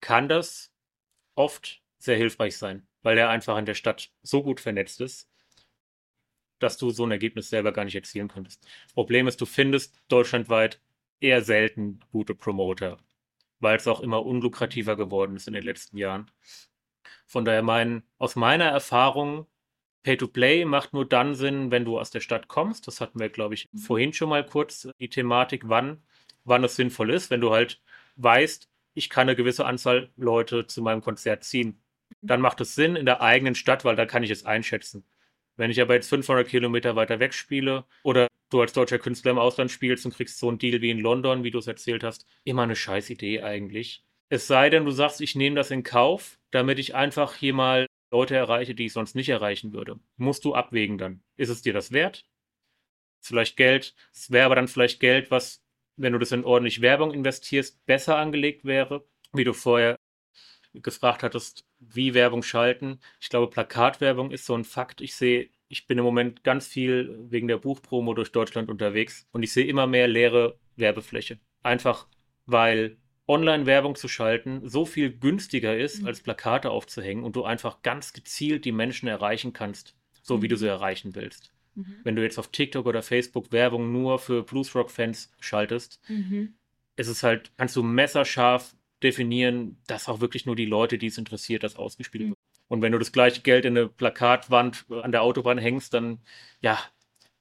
kann das oft sehr hilfreich sein, weil er einfach in der Stadt so gut vernetzt ist, dass du so ein Ergebnis selber gar nicht erzielen könntest. Problem ist, du findest deutschlandweit eher selten gute Promoter, weil es auch immer unlukrativer geworden ist in den letzten Jahren. Von daher mein, aus meiner Erfahrung, Pay-to-Play macht nur dann Sinn, wenn du aus der Stadt kommst. Das hatten wir, glaube ich, mhm. vorhin schon mal kurz die Thematik, wann, wann es sinnvoll ist, wenn du halt weißt, ich kann eine gewisse Anzahl Leute zu meinem Konzert ziehen. Dann macht es Sinn in der eigenen Stadt, weil da kann ich es einschätzen. Wenn ich aber jetzt 500 Kilometer weiter weg spiele oder du als deutscher Künstler im Ausland spielst und kriegst so einen Deal wie in London, wie du es erzählt hast, immer eine scheiß Idee eigentlich. Es sei denn, du sagst, ich nehme das in Kauf, damit ich einfach hier mal Leute erreiche, die ich sonst nicht erreichen würde. Musst du abwägen dann. Ist es dir das wert? vielleicht Geld. Es wäre aber dann vielleicht Geld, was, wenn du das in ordentlich Werbung investierst, besser angelegt wäre, wie du vorher gefragt hattest, wie Werbung schalten. Ich glaube, Plakatwerbung ist so ein Fakt. Ich sehe, ich bin im Moment ganz viel wegen der Buchpromo durch Deutschland unterwegs und ich sehe immer mehr leere Werbefläche. Einfach weil Online-Werbung zu schalten so viel günstiger ist, mhm. als Plakate aufzuhängen und du einfach ganz gezielt die Menschen erreichen kannst, so mhm. wie du sie erreichen willst. Mhm. Wenn du jetzt auf TikTok oder Facebook Werbung nur für Bluesrock-Fans schaltest, mhm. ist es halt, kannst du messerscharf definieren, dass auch wirklich nur die Leute, die es interessiert, das ausgespielt mhm. wird. Und wenn du das gleiche Geld in eine Plakatwand an der Autobahn hängst, dann ja,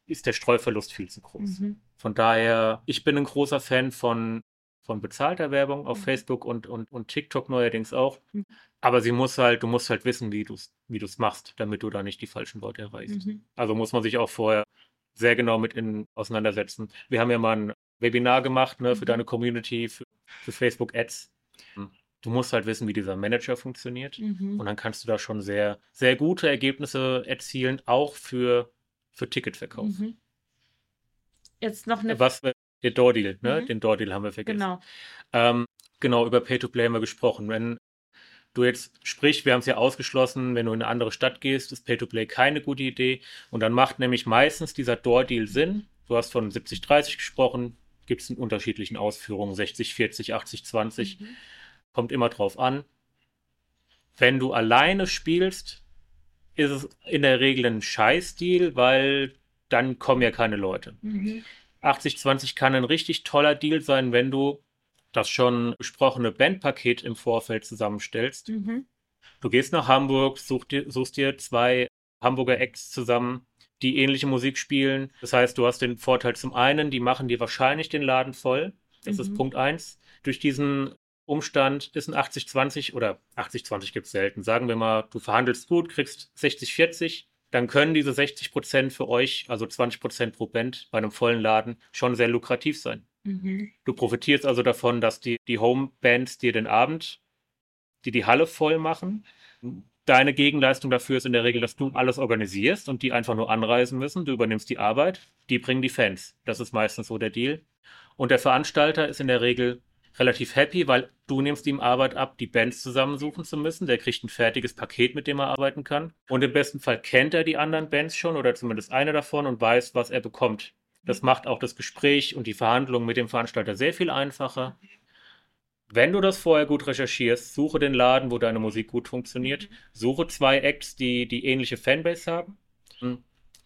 ist der Streuverlust viel zu groß. Mhm. Von daher, ich bin ein großer Fan von, von bezahlter Werbung auf mhm. Facebook und, und, und TikTok neuerdings auch. Mhm. Aber sie muss halt, du musst halt wissen, wie du es wie machst, damit du da nicht die falschen Leute erreichst. Mhm. Also muss man sich auch vorher sehr genau mit in auseinandersetzen. Wir haben ja mal ein Webinar gemacht ne, für mhm. deine Community, für, für Facebook Ads. Du musst halt wissen, wie dieser Manager funktioniert. Mhm. Und dann kannst du da schon sehr, sehr gute Ergebnisse erzielen, auch für, für Ticketverkauf. Mhm. Jetzt noch eine. Was, der Door-Deal, ne? Mhm. Den Door-Deal haben wir vergessen. Genau. Ähm, genau, über Pay-to-Play haben wir gesprochen. Wenn du jetzt, sprich, wir haben es ja ausgeschlossen, wenn du in eine andere Stadt gehst, ist Pay-to-Play keine gute Idee. Und dann macht nämlich meistens dieser Door-Deal Sinn. Du hast von 70-30 gesprochen, gibt es in unterschiedlichen Ausführungen, 60, 40, 80, 20. Mhm. Kommt immer drauf an. Wenn du alleine spielst, ist es in der Regel ein Scheißdeal, weil dann kommen ja keine Leute. Mhm. 80-20 kann ein richtig toller Deal sein, wenn du das schon besprochene Bandpaket im Vorfeld zusammenstellst. Mhm. Du gehst nach Hamburg, such dir, suchst dir zwei Hamburger Acts zusammen, die ähnliche Musik spielen. Das heißt, du hast den Vorteil zum einen, die machen dir wahrscheinlich den Laden voll. Das mhm. ist Punkt eins. Durch diesen Umstand ist ein 80-20 oder 80-20 gibt es selten. Sagen wir mal, du verhandelst gut, kriegst 60-40, dann können diese 60 Prozent für euch, also 20 Prozent pro Band bei einem vollen Laden, schon sehr lukrativ sein. Mhm. Du profitierst also davon, dass die, die Homebands dir den Abend, die die Halle voll machen. Deine Gegenleistung dafür ist in der Regel, dass du alles organisierst und die einfach nur anreisen müssen. Du übernimmst die Arbeit, die bringen die Fans. Das ist meistens so der Deal. Und der Veranstalter ist in der Regel relativ happy, weil du nimmst ihm Arbeit ab, die Bands zusammensuchen zu müssen. Der kriegt ein fertiges Paket, mit dem er arbeiten kann. Und im besten Fall kennt er die anderen Bands schon oder zumindest eine davon und weiß, was er bekommt. Das macht auch das Gespräch und die Verhandlung mit dem Veranstalter sehr viel einfacher. Wenn du das vorher gut recherchierst, suche den Laden, wo deine Musik gut funktioniert. Suche zwei Acts, die die ähnliche Fanbase haben.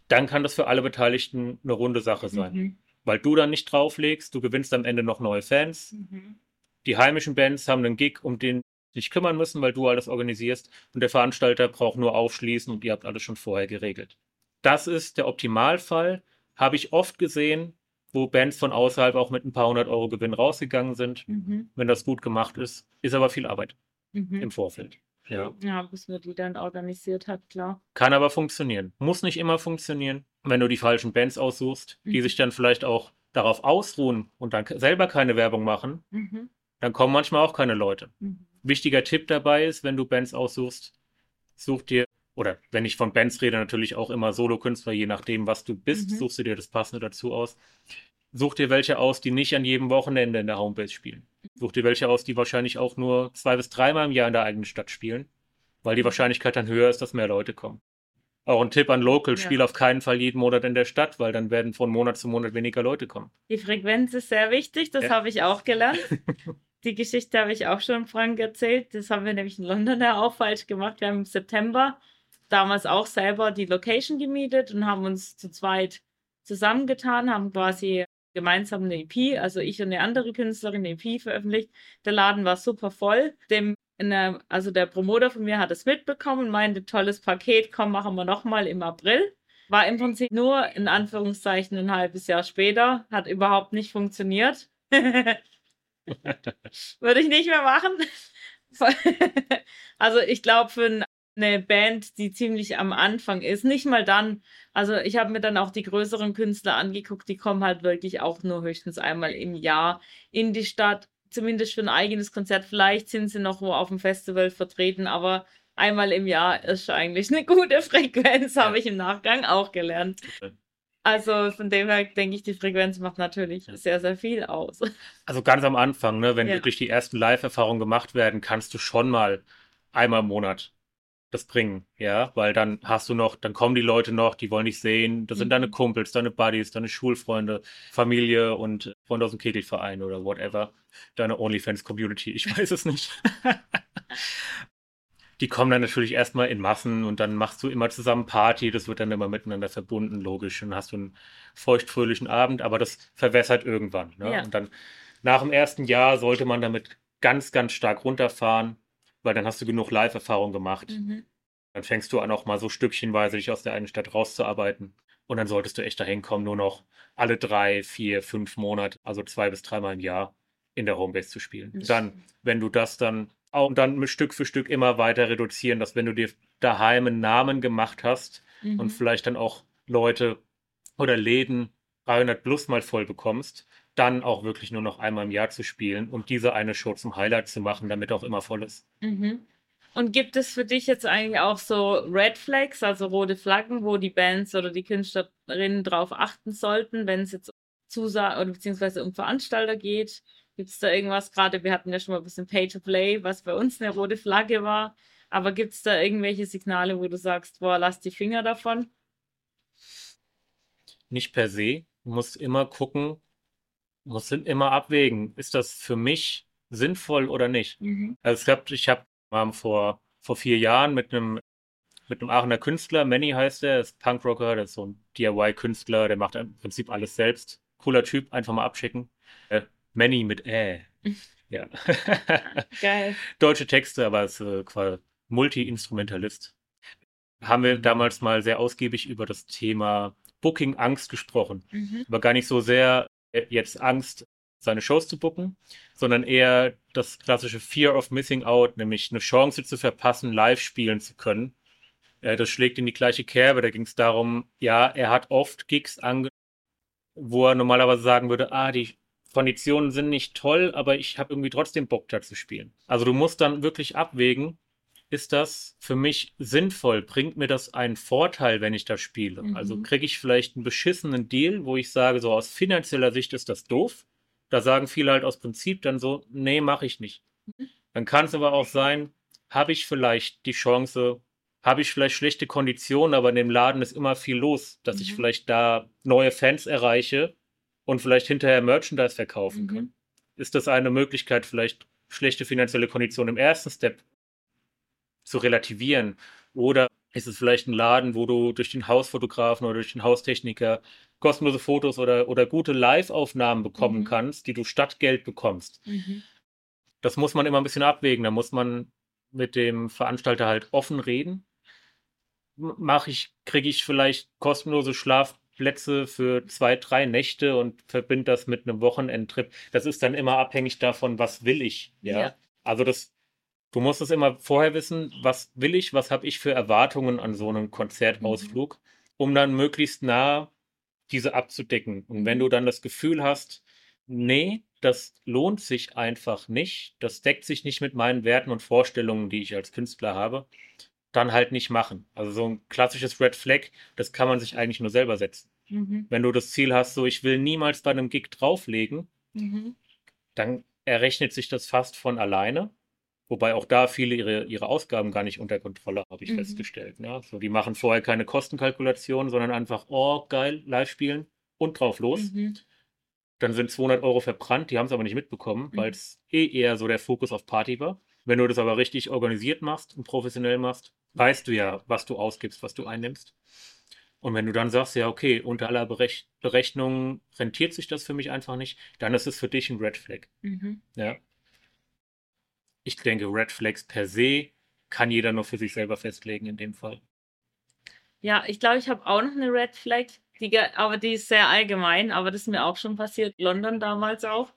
Dann kann das für alle Beteiligten eine runde Sache sein. Mhm weil du dann nicht drauflegst. Du gewinnst am Ende noch neue Fans. Mhm. Die heimischen Bands haben einen Gig, um den sich kümmern müssen, weil du alles organisierst. Und der Veranstalter braucht nur aufschließen und ihr habt alles schon vorher geregelt. Das ist der Optimalfall. Habe ich oft gesehen, wo Bands von außerhalb auch mit ein paar hundert Euro Gewinn rausgegangen sind. Mhm. Wenn das gut gemacht ist, ist aber viel Arbeit mhm. im Vorfeld. Ja. ja, bis man die dann organisiert hat, klar. Kann aber funktionieren. Muss nicht immer funktionieren wenn du die falschen Bands aussuchst, mhm. die sich dann vielleicht auch darauf ausruhen und dann selber keine Werbung machen, mhm. dann kommen manchmal auch keine Leute. Mhm. Wichtiger Tipp dabei ist, wenn du Bands aussuchst, such dir, oder wenn ich von Bands rede, natürlich auch immer Solokünstler, je nachdem, was du bist, mhm. suchst du dir das Passende dazu aus. Such dir welche aus, die nicht an jedem Wochenende in der Homebase spielen. Such dir welche aus, die wahrscheinlich auch nur zwei bis dreimal im Jahr in der eigenen Stadt spielen, weil die Wahrscheinlichkeit dann höher ist, dass mehr Leute kommen. Auch ein Tipp an Local, ja. spiel auf keinen Fall jeden Monat in der Stadt, weil dann werden von Monat zu Monat weniger Leute kommen. Die Frequenz ist sehr wichtig, das ja. habe ich auch gelernt. Die Geschichte habe ich auch schon Frank erzählt. Das haben wir nämlich in London ja auch falsch gemacht. Wir haben im September damals auch selber die Location gemietet und haben uns zu zweit zusammengetan, haben quasi gemeinsam eine EP, also ich und eine andere Künstlerin eine EP veröffentlicht. Der Laden war super voll. Dem der, also der Promoter von mir hat es mitbekommen, meinte, tolles Paket, komm, machen wir nochmal im April. War im Prinzip nur in Anführungszeichen ein halbes Jahr später, hat überhaupt nicht funktioniert. Würde ich nicht mehr machen. also ich glaube, für eine Band, die ziemlich am Anfang ist, nicht mal dann, also ich habe mir dann auch die größeren Künstler angeguckt, die kommen halt wirklich auch nur höchstens einmal im Jahr in die Stadt zumindest für ein eigenes Konzert. Vielleicht sind sie noch wo auf dem Festival vertreten, aber einmal im Jahr ist eigentlich eine gute Frequenz, habe ich im Nachgang auch gelernt. Also von dem her denke ich, die Frequenz macht natürlich sehr, sehr viel aus. Also ganz am Anfang, ne, wenn Ja. wirklich die ersten Live-Erfahrungen gemacht werden, kannst du schon mal einmal im Monat das bringen, ja, weil dann hast du noch, dann kommen die Leute noch, die wollen dich sehen, das sind Mhm. deine Kumpels, deine Buddies, deine Schulfreunde, Familie und Freunde aus dem Kegelverein oder whatever, deine OnlyFans-Community, ich weiß es nicht. Die kommen dann natürlich erstmal in Massen und dann machst du immer zusammen Party, das wird dann immer miteinander verbunden, logisch, und dann hast du einen feuchtfröhlichen Abend, aber das verwässert irgendwann, ne? Ja. Und dann nach dem ersten Jahr sollte man damit ganz, ganz stark runterfahren, weil dann hast du genug Live-Erfahrung gemacht. Mhm. Dann fängst du an, auch mal so stückchenweise dich aus der einen Stadt rauszuarbeiten. Und dann solltest du echt dahin kommen, nur noch alle drei, vier, fünf Monate, also zwei bis dreimal im Jahr in der Homebase zu spielen. Das Dann, wenn du das dann auch dann Stück für Stück immer weiter reduzieren, dass wenn du dir daheim einen Namen gemacht hast Mhm. und vielleicht dann auch Leute oder Läden 300 plus mal voll bekommst, dann auch wirklich nur noch einmal im Jahr zu spielen und diese eine Show zum Highlight zu machen, damit auch immer voll ist. Mhm. Und gibt es für dich jetzt eigentlich auch so Red Flags, also rote Flaggen, wo die Bands oder die Künstlerinnen drauf achten sollten, wenn es jetzt um Zusa oder beziehungsweise um Veranstalter geht? Gibt es da irgendwas? Gerade wir hatten ja schon mal ein bisschen Pay to Play, was bei uns eine rote Flagge war. Aber gibt es da irgendwelche Signale, wo du sagst, boah, lass die Finger davon? Nicht per se. Du musst immer gucken, musst immer abwägen, ist das für mich sinnvoll oder nicht? Mhm. Also ich habe ich hab ähm, vor, vor vier Jahren mit einem mit einem Aachener Künstler, Manny heißt er, ist Punkrocker, der ist so ein DIY-Künstler, der macht im Prinzip alles selbst. Cooler Typ, einfach mal abschicken. Äh, Manny mit Ä. Ja. Geil. Deutsche Texte, aber ist äh, quasi Multi-Instrumentalist. Haben wir damals mal sehr ausgiebig über das Thema Booking-Angst gesprochen Mhm. aber gar nicht so sehr äh, jetzt Angst, seine Shows zu booken, sondern eher das klassische Fear of Missing Out, nämlich eine Chance zu verpassen, live spielen zu können. Äh, Das schlägt in die gleiche Kerbe. Da ging es darum, ja, er hat oft Gigs ange wo er normalerweise sagen würde, ah, die Konditionen sind nicht toll, aber ich habe irgendwie trotzdem Bock, da zu spielen. Also du musst dann wirklich abwägen, ist das für mich sinnvoll? Bringt mir das einen Vorteil, wenn ich da spiele? Mhm. Also kriege ich vielleicht einen beschissenen Deal, wo ich sage, so aus finanzieller Sicht ist das doof. Da sagen viele halt aus Prinzip dann so, nee, mache ich nicht. Mhm. Dann kann es aber auch sein, habe ich vielleicht die Chance, habe ich vielleicht schlechte Konditionen, aber in dem Laden ist immer viel los, dass ich Mhm. vielleicht da neue Fans erreiche und vielleicht hinterher Merchandise verkaufen Mhm. kann. Ist das eine Möglichkeit, vielleicht schlechte finanzielle Konditionen im ersten Step zu relativieren? Oder ist es vielleicht ein Laden, wo du durch den Hausfotografen oder durch den Haustechniker kostenlose Fotos oder, oder gute Live-Aufnahmen bekommen Mhm. kannst, die du statt Geld bekommst? Mhm. Das muss man immer ein bisschen abwägen. Da muss man mit dem Veranstalter halt offen reden. Mache ich, kriege ich vielleicht kostenlose Schlafplätze für zwei, drei Nächte und verbinde das mit einem Wochenendtrip. Das ist dann immer abhängig davon, was will ich. Ja. Ja. Also das, du musst es immer vorher wissen, was will ich, was habe ich für Erwartungen an so einem Konzertausflug, um dann möglichst nah diese abzudecken. Und wenn Mhm. du dann das Gefühl hast, nee, das lohnt sich einfach nicht, das deckt sich nicht mit meinen Werten und Vorstellungen, die ich als Künstler habe, dann halt nicht machen. Also so ein klassisches Red Flag, das kann man sich eigentlich nur selber setzen. Mhm. Wenn du das Ziel hast, so ich will niemals bei einem Gig drauflegen, Mhm. dann errechnet sich das fast von alleine. Wobei auch da viele ihre, ihre Ausgaben gar nicht unter Kontrolle, habe ich Mhm. festgestellt. Ja, so, die machen vorher keine Kostenkalkulation, sondern einfach, oh, geil, live spielen und drauf los. Mhm. Dann sind 200 Euro verbrannt, die haben es aber nicht mitbekommen, Mhm. weil es eh eher so der Fokus auf Party war. Wenn du das aber richtig organisiert machst und professionell machst, weißt du ja, was du ausgibst, was du einnimmst. Und wenn du dann sagst, ja, okay, unter aller Berech Berechnung rentiert sich das für mich einfach nicht, dann ist es für dich ein Red Flag. Mhm. Ja. Ich denke, Red Flags per se kann jeder nur für sich selber festlegen in dem Fall. Ja, ich glaube, ich habe auch noch eine Red Flag, die, aber die ist sehr allgemein, aber das ist mir auch schon passiert, London damals auch.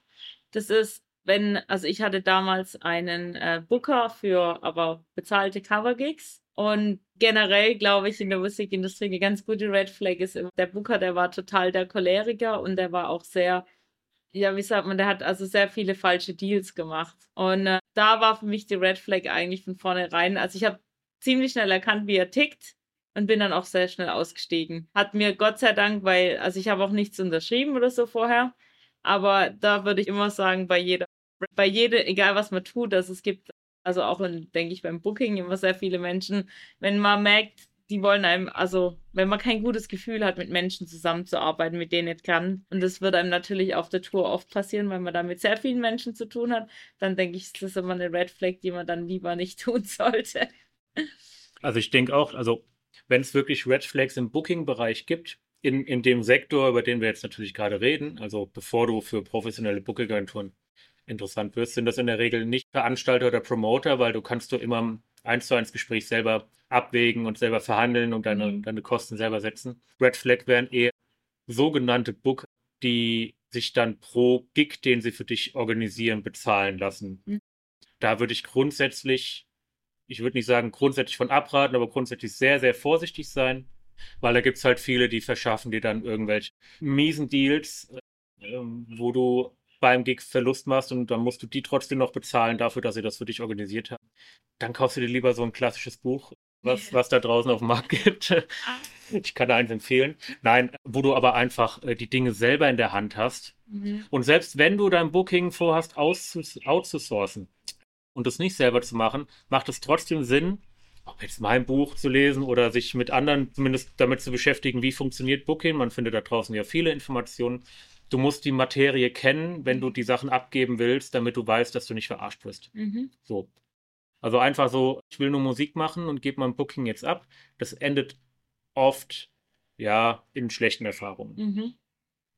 Das ist, wenn, also ich hatte damals einen äh, Booker für aber bezahlte Cover-Gigs und generell glaube ich in der Musikindustrie eine ganz gute Red Flag ist, der Booker, der war total der Choleriker und der war auch sehr, ja, wie sagt man, der hat also sehr viele falsche Deals gemacht. Und äh, da war für mich die Red Flag eigentlich von vornherein, also ich habe ziemlich schnell erkannt, wie er tickt und bin dann auch sehr schnell ausgestiegen. Hat mir Gott sei Dank, weil, also ich habe auch nichts unterschrieben oder so vorher, aber da würde ich immer sagen, bei jeder, bei jeder, egal was man tut, dass es gibt, also auch, denke ich, beim Booking immer sehr viele Menschen, wenn man merkt, die wollen einem, also wenn man kein gutes Gefühl hat, mit Menschen zusammenzuarbeiten, mit denen nicht kann, und das wird einem natürlich auf der Tour oft passieren, weil man da mit sehr vielen Menschen zu tun hat, dann denke ich, das ist immer eine Red Flag, die man dann lieber nicht tun sollte. Also ich denke auch, also wenn es wirklich Red Flags im Booking-Bereich gibt, in, in dem Sektor, über den wir jetzt natürlich gerade reden, also bevor du für professionelle Booking-Agenturen interessant wirst, sind das in der Regel nicht Veranstalter oder Promoter, weil du kannst du immer eins zu eins Gespräch selber abwägen und selber verhandeln und deine, mhm. deine Kosten selber setzen. Red Flag wären eher sogenannte Book, die sich dann pro Gig, den sie für dich organisieren, bezahlen lassen. Mhm. Da würde ich grundsätzlich, ich würde nicht sagen grundsätzlich von abraten, aber grundsätzlich sehr, sehr vorsichtig sein, weil da gibt es halt viele, die verschaffen dir dann irgendwelche miesen Deals, äh, wo du beim Gig Verlust machst und dann musst du die trotzdem noch bezahlen dafür, dass sie das für dich organisiert haben. Dann kaufst du dir lieber so ein klassisches Buch, was, was da draußen auf dem Markt gibt. Ah. Ich kann da eins empfehlen. Nein, wo du aber einfach äh, die Dinge selber in der Hand hast. Mhm. Und selbst wenn du dein Booking vorhast, outzusourcen und das nicht selber zu machen, macht es trotzdem Sinn, ob jetzt mein Buch zu lesen oder sich mit anderen zumindest damit zu beschäftigen, wie funktioniert Booking. Man findet da draußen ja viele Informationen du musst die Materie kennen, wenn du die Sachen abgeben willst, damit du weißt, dass du nicht verarscht wirst. Mhm. So. Also einfach so, ich will nur Musik machen und gebe mein Booking jetzt ab. Das endet oft ja in schlechten Erfahrungen. Mhm.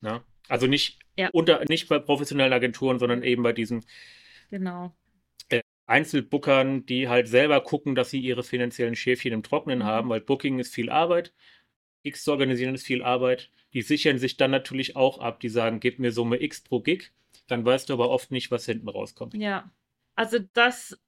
Ja? Also nicht ja. unter nicht bei professionellen Agenturen, sondern eben bei diesen genau. Äh, Einzelbookern, die halt selber gucken, dass sie ihre finanziellen Schäfchen im Trockenen mhm. haben, weil Booking ist viel Arbeit. X zu organisieren ist viel Arbeit. Die sichern sich dann natürlich auch ab. Die sagen, gib mir Summe X pro Gig. Dann weißt du aber oft nicht, was hinten rauskommt. Ja. Also das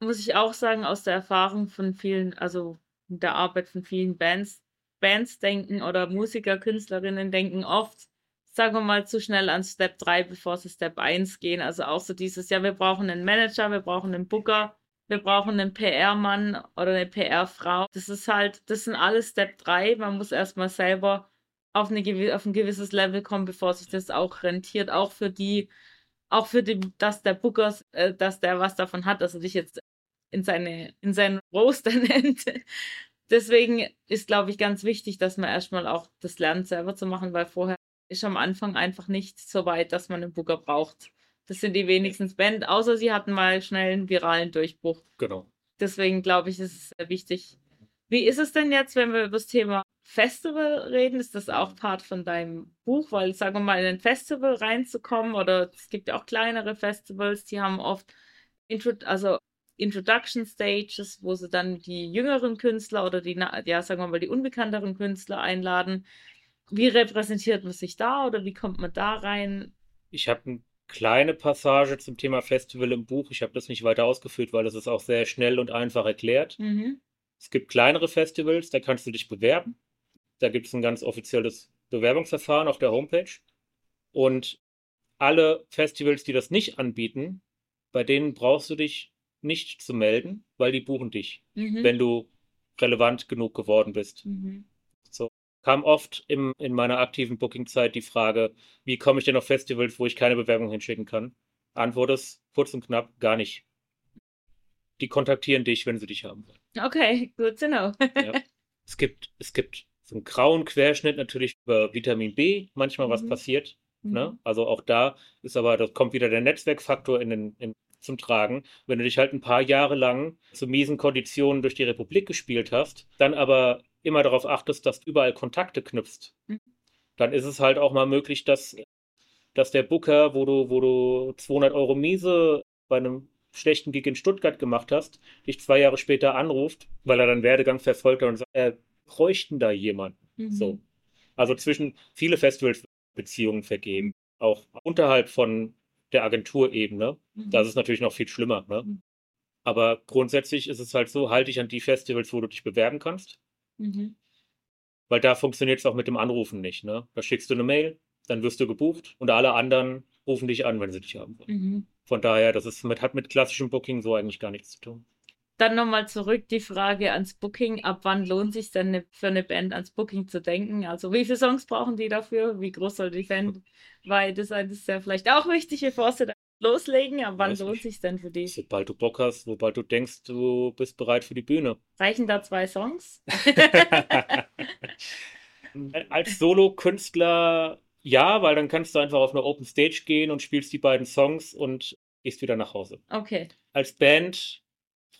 muss ich auch sagen aus der Erfahrung von vielen, also der Arbeit von vielen Bands. Bands denken oder Musiker, Künstlerinnen denken oft, sagen wir mal, zu schnell an Step 3, bevor sie Step 1 gehen. Also auch so dieses, ja, wir brauchen einen Manager, wir brauchen einen Booker, wir brauchen einen PR-Mann oder eine PR-Frau. Das ist halt, das sind alles Step 3. Man muss erstmal selber auf, eine, auf ein gewisses Level kommen, bevor sich das auch rentiert. Auch für die, auch für die, dass der Booker, äh, dass der was davon hat, dass er dich jetzt in seine, in seinen Roaster nennt. Deswegen ist, glaube ich, ganz wichtig, dass man erstmal auch das lernt, selber zu machen, weil vorher ist am Anfang einfach nicht so weit, dass man einen Booker braucht. Das sind die wenigsten Band, außer sie hatten mal schnell einen viralen Durchbruch. Genau. Deswegen glaube ich, ist es sehr wichtig. Wie ist es denn jetzt, wenn wir über das Thema Festival reden? Ist das auch Part von deinem Buch? Weil, sagen wir mal, in ein Festival reinzukommen oder es gibt ja auch kleinere Festivals, die haben oft Intro also Introduction Stages, wo sie dann die jüngeren Künstler oder die, ja, sagen wir mal, die unbekannteren Künstler einladen. Wie repräsentiert man sich da oder wie kommt man da rein? Ich habe ein kleine Passage zum Thema Festival im Buch. Ich habe das nicht weiter ausgeführt, weil es ist auch sehr schnell und einfach erklärt. Mhm. Es gibt kleinere Festivals, da kannst du dich bewerben. Da gibt es ein ganz offizielles Bewerbungsverfahren auf der Homepage. Und alle Festivals, die das nicht anbieten, bei denen brauchst du dich nicht zu melden, weil die buchen dich, mhm. wenn du relevant genug geworden bist. Mhm kam oft im, in meiner aktiven Booking-Zeit die Frage, wie komme ich denn auf Festivals, wo ich keine Bewerbung hinschicken kann? Antwort ist kurz und knapp, gar nicht. Die kontaktieren dich, wenn sie dich haben wollen. Okay, good to know. ja. Es gibt, es gibt so einen grauen Querschnitt natürlich über Vitamin B, manchmal mhm. was passiert. Mhm. Ne? Also auch da ist aber, da kommt wieder der Netzwerkfaktor in den, in, zum Tragen. Wenn du dich halt ein paar Jahre lang zu miesen Konditionen durch die Republik gespielt hast, dann aber immer darauf achtest, dass du überall Kontakte knüpfst, mhm. dann ist es halt auch mal möglich, dass, dass der Booker, wo du, wo du 200 Euro Miese bei einem schlechten Gig in Stuttgart gemacht hast, dich zwei Jahre später anruft, weil er deinen Werdegang verfolgt hat und sagt, er bräuchten da jemanden. Mhm. So. Also zwischen viele Festivals Beziehungen vergeben, auch unterhalb von der Agenturebene. Mhm. Das ist natürlich noch viel schlimmer. Ne? Mhm. Aber grundsätzlich ist es halt so, halte dich an die Festivals, wo du dich bewerben kannst. Mhm. Weil da funktioniert es auch mit dem Anrufen nicht. Ne? Da schickst du eine Mail, dann wirst du gebucht und alle anderen rufen dich an, wenn sie dich haben wollen. Mhm. Von daher, das ist mit, hat mit klassischem Booking so eigentlich gar nichts zu tun. Dann nochmal zurück die Frage ans Booking. Ab wann lohnt sich denn ne, für eine Band ans Booking zu denken? Also wie viele Songs brauchen die dafür? Wie groß soll die Bandweite sein? Das ist ja vielleicht auch wichtig, bevor sie loslegen. Aber wann Weiß lohnt sich denn für die? Sobald du Bock hast, sobald du denkst, du bist bereit für die Bühne. Reichen da zwei Songs? Als Solo-Künstler ja, weil dann kannst du einfach auf eine Open Stage gehen und spielst die beiden Songs und gehst wieder nach Hause. Okay. Als Band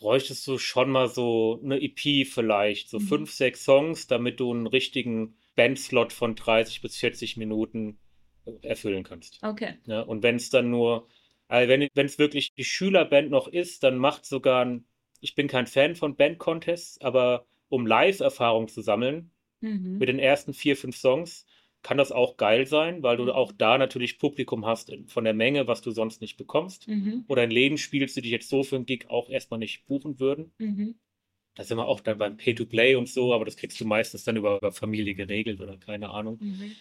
bräuchtest du schon mal so eine EP vielleicht, so Mhm. fünf, sechs Songs, damit du einen richtigen Bandslot von 30 bis 40 Minuten äh, erfüllen kannst. Okay. Ja, und wenn es dann nur, also wenn wenn es wirklich die Schülerband noch ist, dann macht sogar ein, ich bin kein Fan von Band-Contests, aber um Live-Erfahrung zu sammeln, Mhm. mit den ersten vier, fünf Songs, kann das auch geil sein, weil du Mhm. auch da natürlich Publikum hast von der Menge, was du sonst nicht bekommst. Mhm. Oder in Läden spielst, die dich jetzt so für einen Gig auch erstmal nicht buchen würden. Mhm. Da sind wir auch dann beim Pay-to-Play und so, aber das kriegst du meistens dann über, über Familie geregelt oder keine Ahnung. Mhm.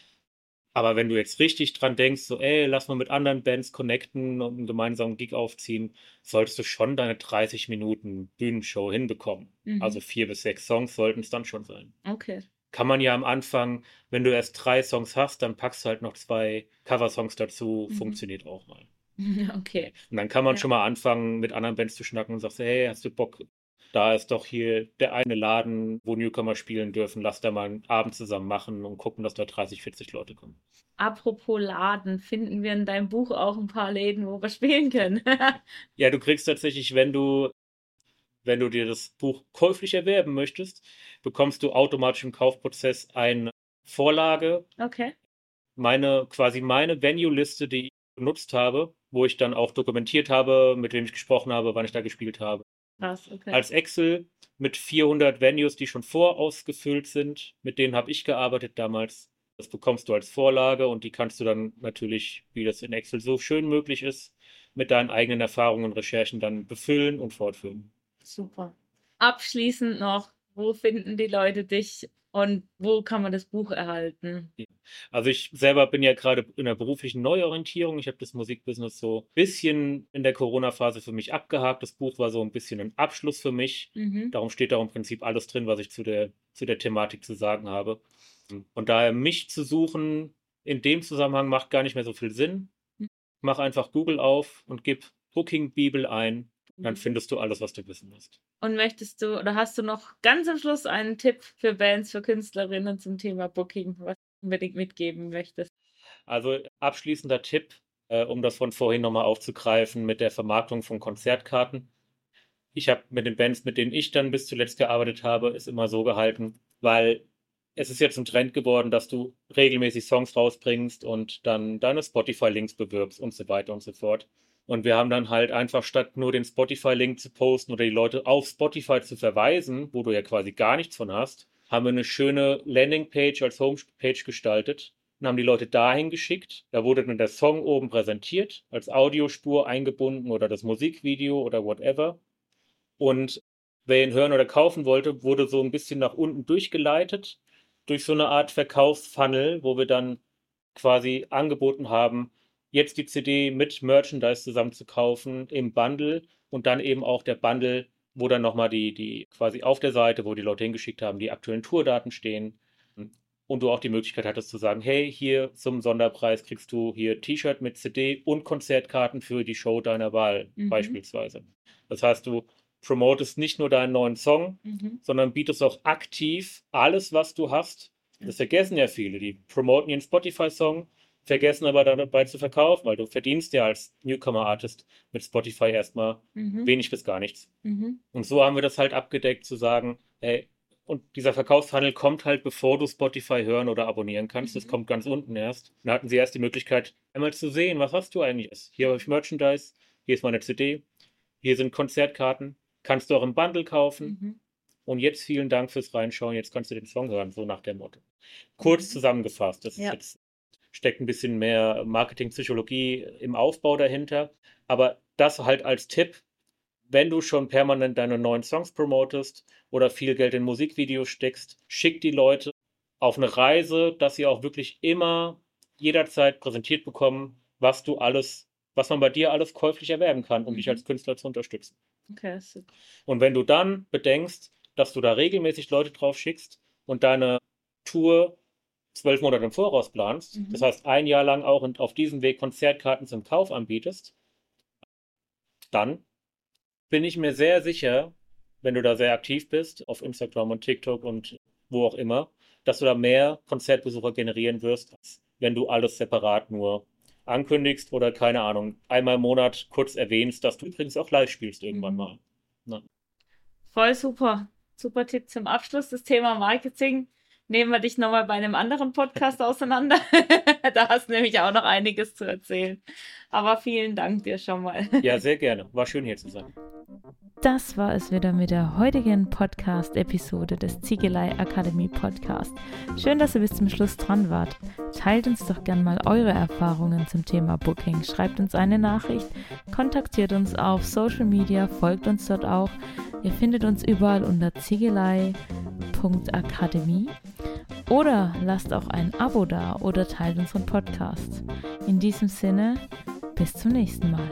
Aber wenn du jetzt richtig dran denkst, so, ey, lass mal mit anderen Bands connecten und einen gemeinsamen Gig aufziehen, solltest du schon deine 30 Minuten Bühnenshow hinbekommen. Mhm. Also vier bis sechs Songs sollten es dann schon sein. Okay. Kann man ja am Anfang, wenn du erst drei Songs hast, dann packst du halt noch zwei Coversongs dazu, Mhm. funktioniert auch mal. Okay. Und dann kann man Ja. schon mal anfangen, mit anderen Bands zu schnacken und sagst, hey, hast du Bock? Da ist doch hier der eine Laden, wo Newcomer spielen dürfen. Lass da mal einen Abend zusammen machen und gucken, dass da 30, 40 Leute kommen. Apropos Laden, finden wir in deinem Buch auch ein paar Läden, wo wir spielen können? Ja, du kriegst tatsächlich, wenn du, wenn du dir das Buch käuflich erwerben möchtest, bekommst du automatisch im Kaufprozess eine Vorlage, Okay. meine, quasi meine Venue-Liste, die ich benutzt habe, wo ich dann auch dokumentiert habe, mit wem ich gesprochen habe, wann ich da gespielt habe. Krass, okay. Als Excel mit 400 Venues, die schon vorausgefüllt sind. Mit denen habe ich gearbeitet damals. Das bekommst du als Vorlage und die kannst du dann natürlich, wie das in Excel so schön möglich ist, mit deinen eigenen Erfahrungen und Recherchen dann befüllen und fortführen. Super. Abschließend noch, wo finden die Leute dich und wo kann man das Buch erhalten? Also ich selber bin ja gerade in der beruflichen Neuorientierung. Ich habe das Musikbusiness so ein bisschen in der Corona-Phase für mich abgehakt. Das Buch war so ein bisschen ein Abschluss für mich. Mhm. Darum steht da im Prinzip alles drin, was ich zu der, zu der Thematik zu sagen habe. Und daher mich zu suchen in dem Zusammenhang macht gar nicht mehr so viel Sinn. Mhm. Mach einfach Google auf und gib Booking Bibel ein. Dann findest du alles, was du wissen musst. Und möchtest du oder hast du noch ganz am Schluss einen Tipp für Bands, für Künstlerinnen zum Thema Booking, was du unbedingt mitgeben möchtest? Also abschließender Tipp, äh, um das von vorhin nochmal aufzugreifen mit der Vermarktung von Konzertkarten. Ich habe mit den Bands, mit denen ich dann bis zuletzt gearbeitet habe, es immer so gehalten, weil es ist jetzt ein Trend geworden, dass du regelmäßig Songs rausbringst und dann deine Spotify-Links bewirbst und so weiter und so fort. Und wir haben dann halt einfach statt nur den Spotify-Link zu posten oder die Leute auf Spotify zu verweisen, wo du ja quasi gar nichts von hast, haben wir eine schöne Landingpage als Homepage gestaltet und haben die Leute dahin geschickt. Da wurde dann der Song oben präsentiert, als Audiospur eingebunden oder das Musikvideo oder whatever. Und wer ihn hören oder kaufen wollte, wurde so ein bisschen nach unten durchgeleitet durch so eine Art Verkaufsfunnel, wo wir dann quasi angeboten haben, jetzt die CD mit Merchandise zusammen zu kaufen im Bundle und dann eben auch der Bundle, wo dann nochmal die, die quasi auf der Seite, wo die Leute hingeschickt haben, die aktuellen Tourdaten stehen und du auch die Möglichkeit hattest zu sagen, hey, hier zum Sonderpreis kriegst du hier T-Shirt mit CD und Konzertkarten für die Show deiner Wahl Mhm. beispielsweise. Das heißt, du promotest nicht nur deinen neuen Song, Mhm. sondern bietest auch aktiv alles, was du hast. Das vergessen ja viele. Die promoten ihren Spotify-Song, vergessen aber dabei zu verkaufen, weil du verdienst ja als Newcomer-Artist mit Spotify erstmal Mhm. wenig bis gar nichts. Mhm. Und so haben wir das halt abgedeckt, zu sagen, ey, und dieser Verkaufshandel kommt halt, bevor du Spotify hören oder abonnieren kannst. Das Mhm. kommt ganz unten erst. Dann hatten sie erst die Möglichkeit, einmal zu sehen, was hast du eigentlich? Hier habe ich Merchandise, hier ist meine CD, hier sind Konzertkarten, kannst du auch im Bundle kaufen. Mhm. Und jetzt vielen Dank fürs Reinschauen, jetzt kannst du den Song hören, so nach dem Motto. Kurz Mhm. zusammengefasst, das ist Ja. jetzt steckt ein bisschen mehr Marketingpsychologie im Aufbau dahinter, aber das halt als Tipp, wenn du schon permanent deine neuen Songs promotest oder viel Geld in Musikvideos steckst, schick die Leute auf eine Reise, dass sie auch wirklich immer jederzeit präsentiert bekommen, was du alles, was man bei dir alles käuflich erwerben kann, um dich Mhm. als Künstler zu unterstützen. Okay, super. Und wenn du dann bedenkst, dass du da regelmäßig Leute drauf schickst und deine Tour zwölf Monate im Voraus planst, Mhm. das heißt ein Jahr lang auch und auf diesem Weg Konzertkarten zum Kauf anbietest, dann bin ich mir sehr sicher, wenn du da sehr aktiv bist, auf Instagram und TikTok und wo auch immer, dass du da mehr Konzertbesucher generieren wirst, als wenn du alles separat nur ankündigst oder keine Ahnung, einmal im Monat kurz erwähnst, dass du übrigens auch live spielst irgendwann Mhm. mal. Voll super. Super Tipp zum Abschluss. Das Thema Marketing nehmen wir dich nochmal bei einem anderen Podcast auseinander. da hast du nämlich auch noch einiges zu erzählen. Aber vielen Dank dir schon mal. Ja, sehr gerne. War schön hier zu sein. Das war es wieder mit der heutigen Podcast-Episode des Ziegelei Akademie Podcast. Schön, dass ihr bis zum Schluss dran wart. Teilt uns doch gern mal eure Erfahrungen zum Thema Booking. Schreibt uns eine Nachricht, kontaktiert uns auf Social Media, folgt uns dort auch. Ihr findet uns überall unter ziegelei.akademie oder lasst auch ein Abo da oder teilt unseren Podcast. In diesem Sinne, bis zum nächsten Mal.